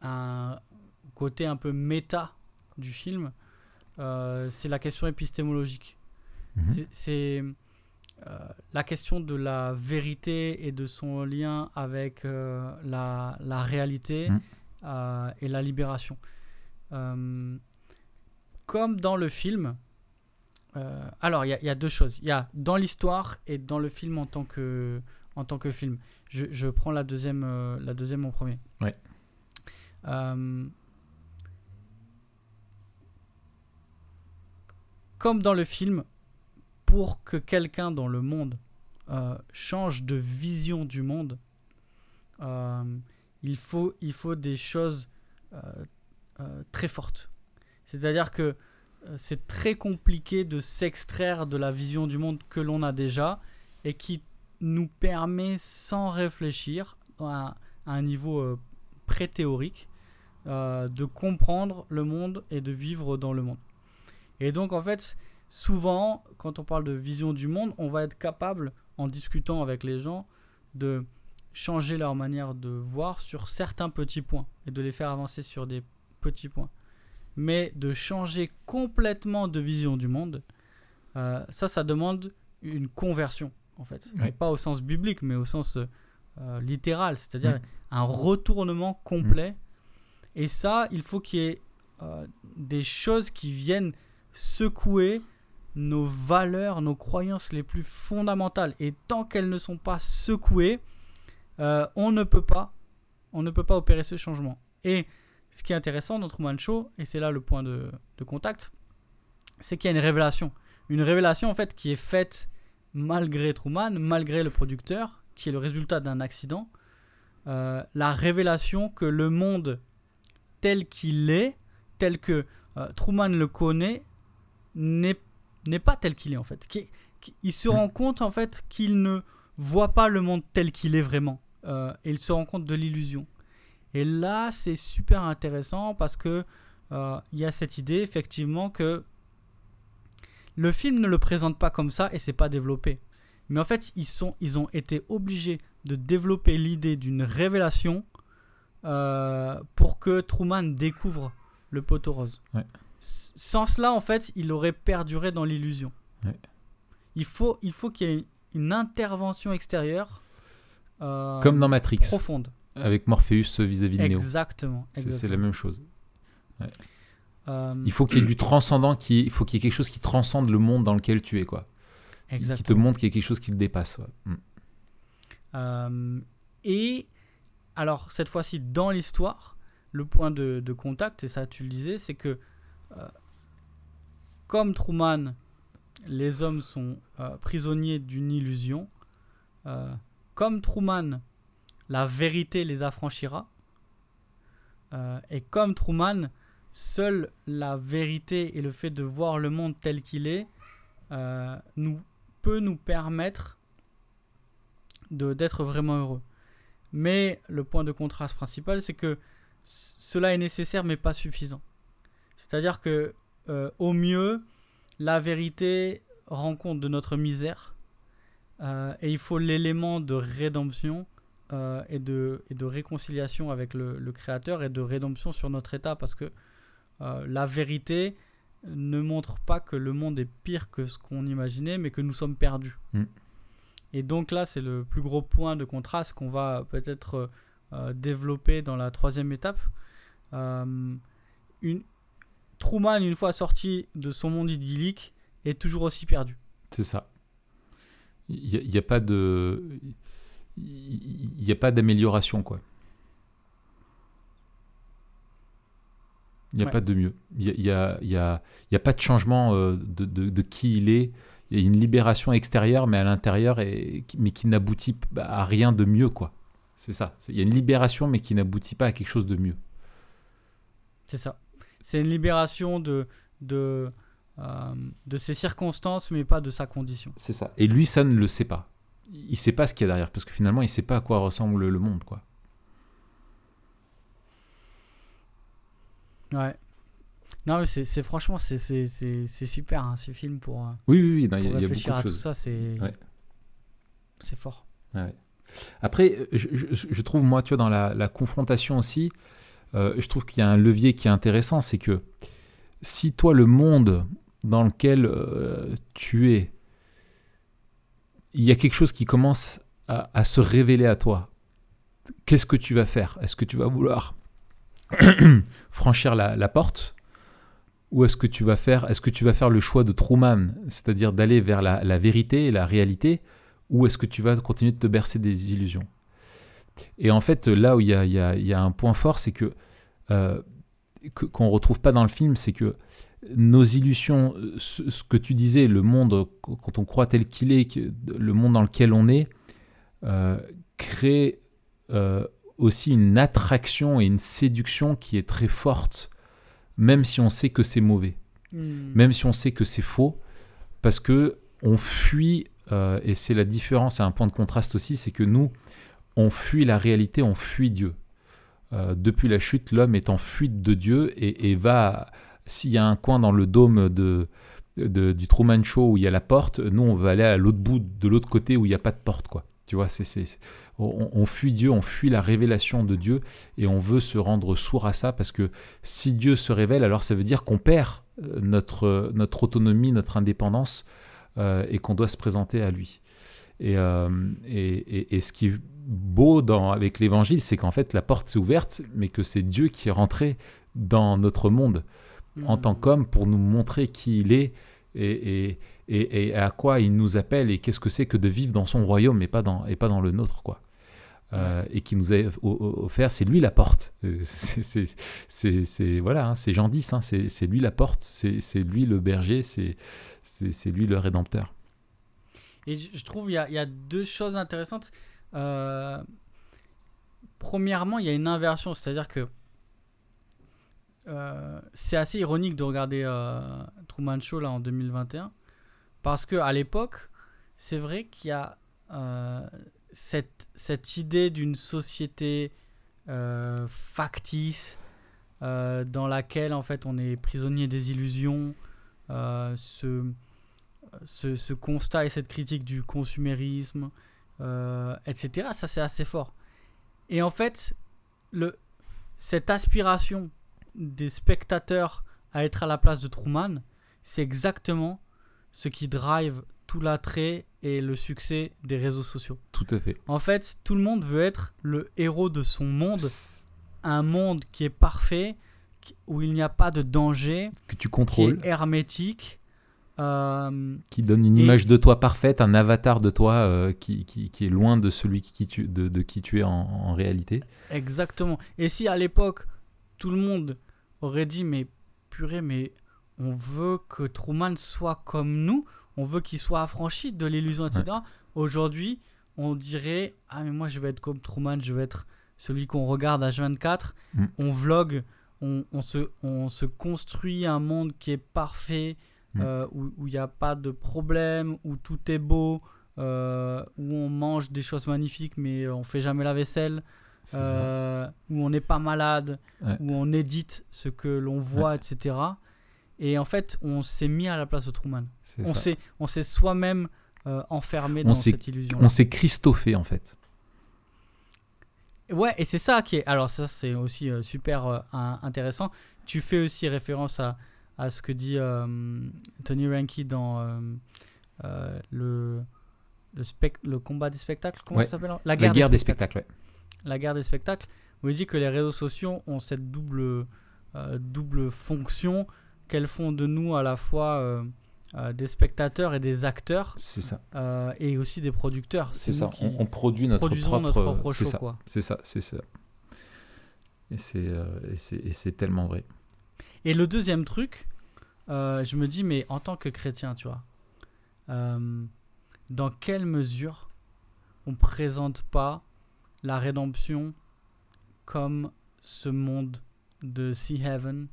à un côté un peu méta du film. Euh, c'est la question épistémologique. Mhm. C'est- C'est la question de la vérité et de son lien avec euh, la, la réalité Mhm. euh, et la libération. Euh, comme dans le film, euh, alors il y, a- il y a deux choses. Il y a dans l'histoire et dans le film en tant que, en tant que film. Je, je prends la deuxième, euh, la deuxième en premier. Ouais. Euh, comme dans le film, pour que quelqu'un dans le monde euh, change de vision du monde, euh, il, faut, il faut des choses euh, très fortes. C'est-à-dire que c'est très compliqué de s'extraire de la vision du monde que l'on a déjà et qui nous permet sans réfléchir à, à un niveau pré-théorique de comprendre le monde et de vivre dans le monde. Et donc en fait, souvent, quand on parle de vision du monde, on va être capable, en discutant avec les gens, de changer leur manière de voir sur certains petits points et de les faire avancer sur des petits points. Mais de changer complètement de vision du monde, euh, ça, ça demande une conversion, en fait. Et pas au sens biblique, mais au sens euh, littéral, c'est-à-dire Mm. un retournement complet. Et ça, il faut qu'il y ait euh, des choses qui viennent secouer nos valeurs, nos croyances les plus fondamentales. Et tant qu'elles ne sont pas secouées, euh, on ne peut pas, on ne peut pas opérer ce changement. Et ce qui est intéressant dans Truman Show, et c'est là le point de, contact, c'est qu'il y a une révélation. Une révélation en fait qui est faite malgré Truman, malgré le producteur, qui est le résultat d'un accident. Euh, la révélation que le monde tel qu'il est, tel que euh, Truman le connaît, n'est n'est pas tel qu'il est en fait. Qui- qui- il se Mm. rend compte en fait qu'il ne voit pas le monde tel qu'il est vraiment. Euh, et il se rend compte de l'illusion. Et là, c'est super intéressant parce que euh, il y a cette idée effectivement que le film ne le présente pas comme ça et c'est pas développé. Mais en fait, ils, sont, ils ont été obligés de développer l'idée d'une révélation euh, pour que Truman découvre le poteau rose. Ouais. Sans cela, en fait, il aurait perduré dans l'illusion. Ouais. il faut, il faut qu'il y ait une intervention extérieure euh, Comme dans Matrix, profonde. avec Morpheus vis-à-vis de Neo. Exactement. C'est- la même chose. Euh, Il faut qu'il y ait du transcendant, qui, il faut qu'il y ait quelque chose qui transcende le monde dans lequel tu es, quoi. Qui- Qui te montre qu'il y a quelque chose qui le dépasse. ouais. Mm. Euh, et alors, cette fois-ci, dans l'histoire, le point de, de contact, et ça tu le disais, c'est que comme Truman, les hommes sont euh, prisonniers d'une illusion, euh, comme Truman, la vérité les affranchira, euh, et comme Truman, seule la vérité et le fait de voir le monde tel qu'il est peut nous permettre d'être vraiment heureux. Mais le point de contraste principal, c'est que cela est nécessaire mais pas suffisant. C'est-à-dire que euh, au mieux, la vérité rend compte de notre misère euh, et il faut l'élément de rédemption euh, et, de, et de réconciliation avec le, le Créateur et de rédemption sur notre état parce que la vérité ne montre pas que le monde est pire que ce qu'on imaginait mais que nous sommes perdus. Mm. Et donc là, c'est le plus gros point de contraste qu'on va peut-être développer dans la troisième étape. Une, Truman, une fois sorti de son monde idyllique, est toujours aussi perdu. C'est ça. Il n'y a, il y a pas de. Il n'y a pas d'amélioration, quoi. Il n'y a Ouais. pas de mieux. Il n'y a, y a, y a, il y a pas de changement euh, de, de- de qui il est. Il y a une libération extérieure, mais à l'intérieur, et- mais qui n'aboutit à rien de mieux, quoi. C'est ça. Il y a une libération, mais qui n'aboutit pas à quelque chose de mieux. C'est ça. C'est une libération de, de, euh, de ses circonstances, mais pas de sa condition. C'est ça. Et lui, ça ne le sait pas. Il ne sait pas ce qu'il y a derrière, parce que finalement, il ne sait pas à quoi ressemble le monde, quoi. Ouais. Non, mais c'est franchement, c'est- c'est c'est- c'est super hein, ce film pour, euh, Oui, oui, oui. non, pour Il y, a- il y a beaucoup réfléchir à de tout ça. C'est Ouais. c'est fort. Ouais. Après, euh, je, je- je trouve, moi, tu vois, dans la, la confrontation aussi, euh, je trouve qu'il y a un levier qui est intéressant, c'est que si toi, le monde dans lequel euh, tu es, il y a quelque chose qui commence à, se révéler à toi, qu'est-ce que tu vas faire? Est-ce que tu vas vouloir franchir la, la porte? Ou est-ce que tu vas faire est-ce que tu vas faire le choix de Truman, c'est-à-dire d'aller vers la, la vérité et la réalité? Ou est-ce que tu vas continuer de te bercer des illusions? Et en fait, là où il y a, il y a- il y a un point fort, c'est que euh, qu'on ne retrouve pas dans le film, c'est que nos illusions, euh, ce, ce que tu disais, le monde, quand on croit tel qu'il est, le monde dans lequel on est, euh, crée euh, aussi une attraction et une séduction qui est très forte, même si on sait que c'est mauvais Hmm. même si on sait que c'est faux, parce que on fuit, euh, et c'est la différence, c'est un point de contraste aussi, c'est que nous, on fuit la réalité, on fuit Dieu. Euh, depuis la chute, l'homme est en fuite de Dieu et, va, s'il y a un coin dans le dôme du Truman où il y a la porte, nous, on va aller à l'autre bout, de l'autre côté où il n'y a pas de porte, quoi. Tu vois, c'est, on, on fuit Dieu, on fuit la révélation de Dieu et on veut se rendre sourd à ça parce que si Dieu se révèle, alors ça veut dire qu'on perd euh, notre, autonomie, notre indépendance euh, et qu'on doit se présenter à lui. Et, et, ce qui beau dans, avec l'évangile, c'est qu'en fait la porte s'est ouverte, mais que c'est Dieu qui est rentré dans notre monde en Hmm. tant qu'homme pour nous montrer qui il est et, et, et- et à quoi il nous appelle et qu'est-ce que c'est que de vivre dans son royaume et pas dans, et pas dans le nôtre. quoi. Euh, et qui nous a offert, c'est lui la porte. Euh, c'est- voilà, hein, c'est Jean 10, hein, c'est lui la porte, c'est lui le berger, c'est lui le rédempteur. Et je trouve il y y a deux choses intéressantes. Euh, premièrement, il y a une inversion, c'est-à-dire que euh, c'est assez ironique de regarder euh, Truman Show là en 2021 parce que à l'époque, c'est vrai qu'il y a cette, idée d'une société factice dans laquelle en fait on est prisonnier des illusions, ce, ce constat et cette critique du consumérisme, euh, etc. Ça, c'est assez fort. Et en fait, le, cette aspiration des spectateurs à être à la place de Truman, c'est exactement ce qui drive tout l'attrait et le succès des réseaux sociaux. Tout à fait. En fait, tout le monde veut être le héros de son monde, un monde qui est parfait, qui- où il n'y a pas de danger, Que tu qui contrôles, est hermétique. Euh, qui donne une Et- image de toi parfaite, un avatar de toi euh, qui, qui, qui est loin de celui qui tu, de, de qui tu es en, en réalité. Exactement. Et si à l'époque, tout le monde aurait dit, mais purée, mais on veut que Truman soit comme nous, on veut qu'il soit affranchi de l'illusion, etc. Aujourd'hui, on dirait, ah mais moi je vais être comme Truman, je vais être celui qu'on regarde H24, Mm. on vlog, on, on se, on se construit un monde qui est parfait, Mm. euh, où il n'y a pas de problème, où tout est beau, euh, où on mange des choses magnifiques mais on fait jamais la vaisselle euh, où on n'est pas malade, Ouais. où on édite ce que l'on voit, etc. Et en fait, on s'est mis à la place de Truman. On s'est, on s'est soi-même enfermé On dans cette illusion. On s'est christophé en fait. Ouais, et c'est ça qui est. Alors, ça, c'est aussi euh, super euh, intéressant. Tu fais aussi référence à, à ce que dit euh, Tony Ranky dans euh, euh, le, le, combat des spectacles. Comment Ouais. ça s'appelle La guerre des spectacles, ouais. la guerre des spectacles, où il dit que les réseaux sociaux ont cette double, double fonction qu'elles font de nous à la fois euh, des spectateurs et des acteurs, C'est ça. euh, et aussi des producteurs. C'est ça. On, on produit notre propre. notre propre c'est show. C'est ça. C'est ça. Et c'est euh, tellement vrai. Et le deuxième truc, euh, je me dis, mais en tant que chrétien, tu vois, euh, dans quelle mesure on présente pas la rédemption comme ce monde de Sea Heaven,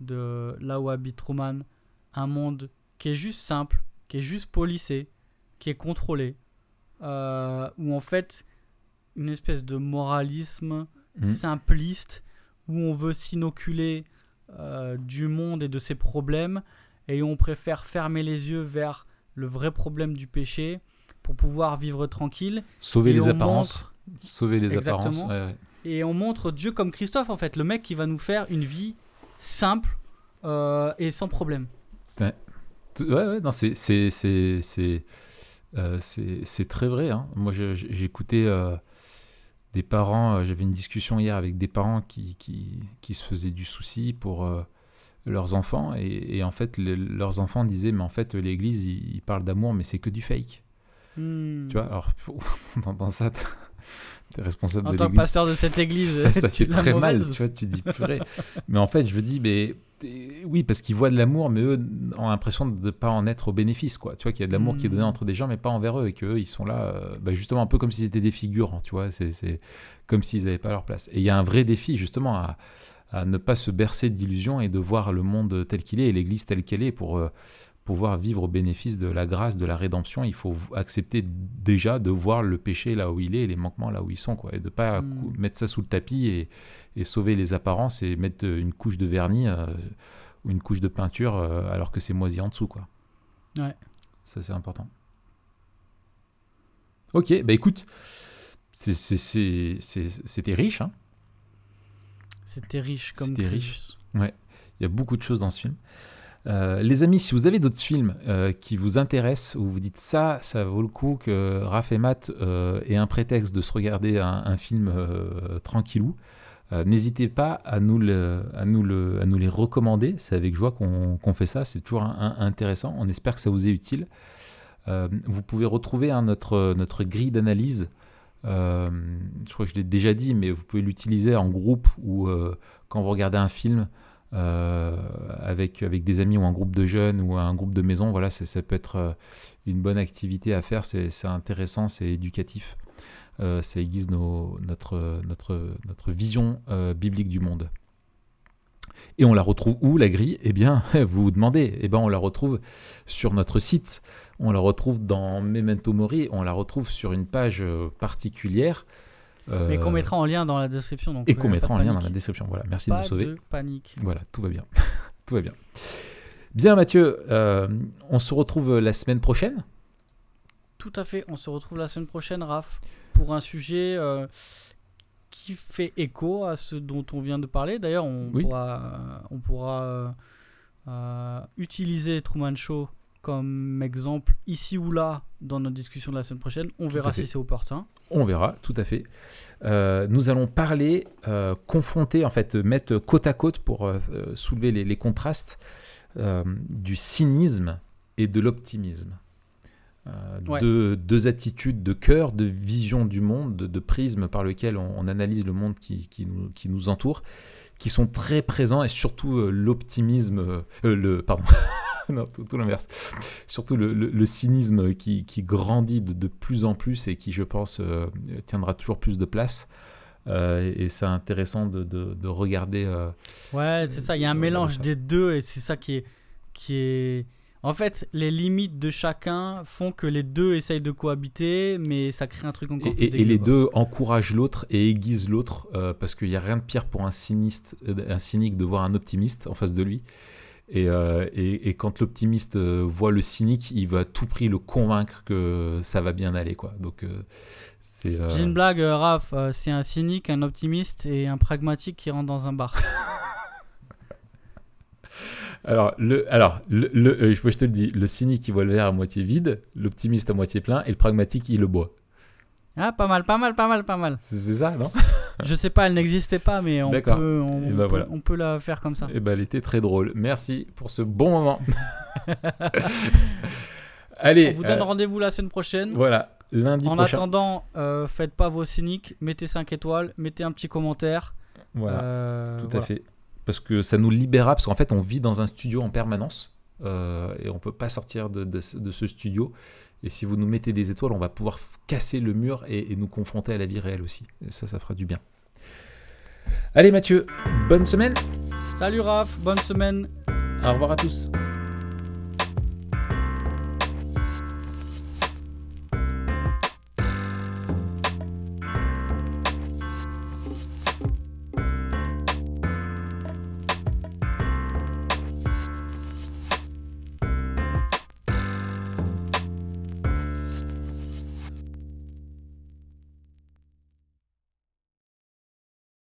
de là où habite Truman, un monde qui est juste simple, qui est juste policé, qui est contrôlé, euh, où en fait une espèce de moralisme Mhm. simpliste, où on veut s'inoculer euh, du monde et de ses problèmes, et on préfère fermer les yeux vers le vrai problème du péché pour pouvoir vivre tranquille. Sauver Et les apparences. Sauver les apparences. Exactement. ouais, ouais. Et on montre Dieu comme Christophe, en fait, le mec qui va nous faire une vie simple euh, et sans problème. Ouais, ouais, non, c'est c'est euh, très vrai. hein. Moi, j'écoutais euh, des parents. euh, J'avais une discussion hier avec des parents qui qui, qui se faisaient du souci pour euh, leurs enfants et, et en fait le- leurs enfants disaient mais en fait l'Église ils, ils parlent d'amour mais c'est que du fake. Hmm. Tu vois alors on entend ça. T'es- responsable En de tant que l'Église. pasteur de cette église, ça, ça fait très mal, tu vois, tu te dis purée. mais en fait, je me dis, mais oui, parce qu'ils voient de l'amour, mais eux ont l'impression de ne pas en être au bénéfice, quoi. Tu vois, qu'il y a de l'amour qui est donné Mm. entre des gens, mais pas envers eux, et qu'eux, ils sont là, euh, bah, justement, un peu comme s'ils étaient des figurants, tu vois, c'est c'est comme s'ils n'avaient pas leur place. Et il y a un vrai défi, justement, à, à ne pas se bercer d'illusions et de voir le monde tel qu'il est et l'Église telle qu'elle est pour. euh, pouvoir vivre au bénéfice de la grâce, de la rédemption, il faut accepter déjà de voir le péché là où il est et les manquements là où ils sont, quoi, et de pas Mm. mettre ça sous le tapis et, et sauver les apparences et mettre euh, une couche de vernis euh, ou une couche de peinture euh, alors que c'est moisi en dessous, quoi. Ouais. Ça c'est important. Ok, bah écoute, c'était riche, hein. C'était riche comme C'était riche. Crésus. Il y a beaucoup de choses dans ce film. Euh, les amis, si vous avez d'autres films euh, qui vous intéressent, ou vous dites ça, ça vaut le coup que Raph et Matt euh, aient un prétexte de se regarder un, film tranquillou, n'hésitez pas à nous, les recommander. C'est avec joie qu'on fait ça. C'est toujours intéressant. On espère que ça vous est utile. Vous pouvez retrouver hein, notre, notre grille d'analyse. Je crois que je l'ai déjà dit, mais vous pouvez l'utiliser en groupe ou quand vous regardez un film euh, avec, avec des amis ou un groupe de jeunes ou un groupe de maison. Voilà, ça peut être euh, une bonne activité à faire. C'est intéressant, c'est éducatif. Euh, ça aiguise nos- notre, notre, notre vision biblique du monde. Et on la retrouve où, la grille? Eh bien, vous vous demandez. Eh bien, on la retrouve sur notre site. On la retrouve dans Memento Mori. On la retrouve sur une page particulière. Euh, Mais qu'on mettra en lien dans la description. Donc et euh, qu'on mettra en lien dans la description. Voilà, merci Pas de nous sauver. de panique. Voilà, tout va bien. tout va bien. Bien, Mathieu, euh, on se retrouve la semaine prochaine? Tout à fait. On se retrouve la semaine prochaine, Raph, pour un sujet euh, qui fait écho à ce dont on vient de parler. D'ailleurs, on Oui. pourra, on pourra euh, utiliser Truman Show comme exemple ici ou là dans notre discussion de la semaine prochaine. On Tout verra si c'est opportun. On verra, tout à fait. Euh, nous allons parler, euh, confronter, en fait, mettre côte à côte pour euh, soulever les, les contrastes du cynisme et de l'optimisme. Ouais. deux, deux attitudes de cœur, de vision du monde, de, de prisme par lequel on, on analyse le monde qui, qui nous, qui nous entoure, qui sont très présents et surtout l'optimisme, le pardon, non tout, tout l'inverse, surtout le, le- le cynisme qui, qui grandit de, de plus en plus et qui je pense euh, tiendra toujours plus de place. Euh, et c'est intéressant de, de- de regarder. euh, Ouais, c'est ça. Il y a un mélange ça. des deux et c'est ça qui est, qui est. En fait, les limites de chacun font que les deux essayent de cohabiter, mais ça crée un truc encore Et, plus et- les quoi. deux encouragent l'autre et aiguisent l'autre euh, parce qu'il n'y a rien de pire pour un, cyniste, un cynique de voir un optimiste en face de lui. Et, euh, et- et quand l'optimiste euh, voit le cynique, il va à tout prix le convaincre que ça va bien aller. Quoi. Donc, euh, c'est. euh, J'ai une blague, Raph. c'est un cynique, un optimiste et un pragmatique qui rentre dans un bar. Alors, le, alors le, le- je te le dis, le cynique, il voit le verre à moitié vide, l'optimiste à moitié plein, et le pragmatique, il le boit. Ah, pas mal, pas mal, pas mal, pas mal. C'est ça, non Je sais pas, elle n'existait pas, mais on peut, D'accord. on, Et on peut, voilà. on peut la faire comme ça. Eh ben, elle était très drôle. Merci pour ce bon moment. Allez, On vous donne euh, rendez-vous la semaine prochaine. voilà, lundi En prochain. attendant, euh, faites pas vos cyniques, mettez 5 étoiles, mettez un petit commentaire. Voilà, Euh, tout à voilà. fait. Parce que ça nous libérera, parce qu'en fait, on vit dans un studio en permanence. euh, et on peut pas sortir de, de ce- de ce studio. Et si vous nous mettez des étoiles, on va pouvoir casser le mur et, et nous confronter à la vie réelle aussi. Et ça, ça fera du bien. Allez Mathieu, bonne semaine. Salut Raph, bonne semaine. Au revoir à tous.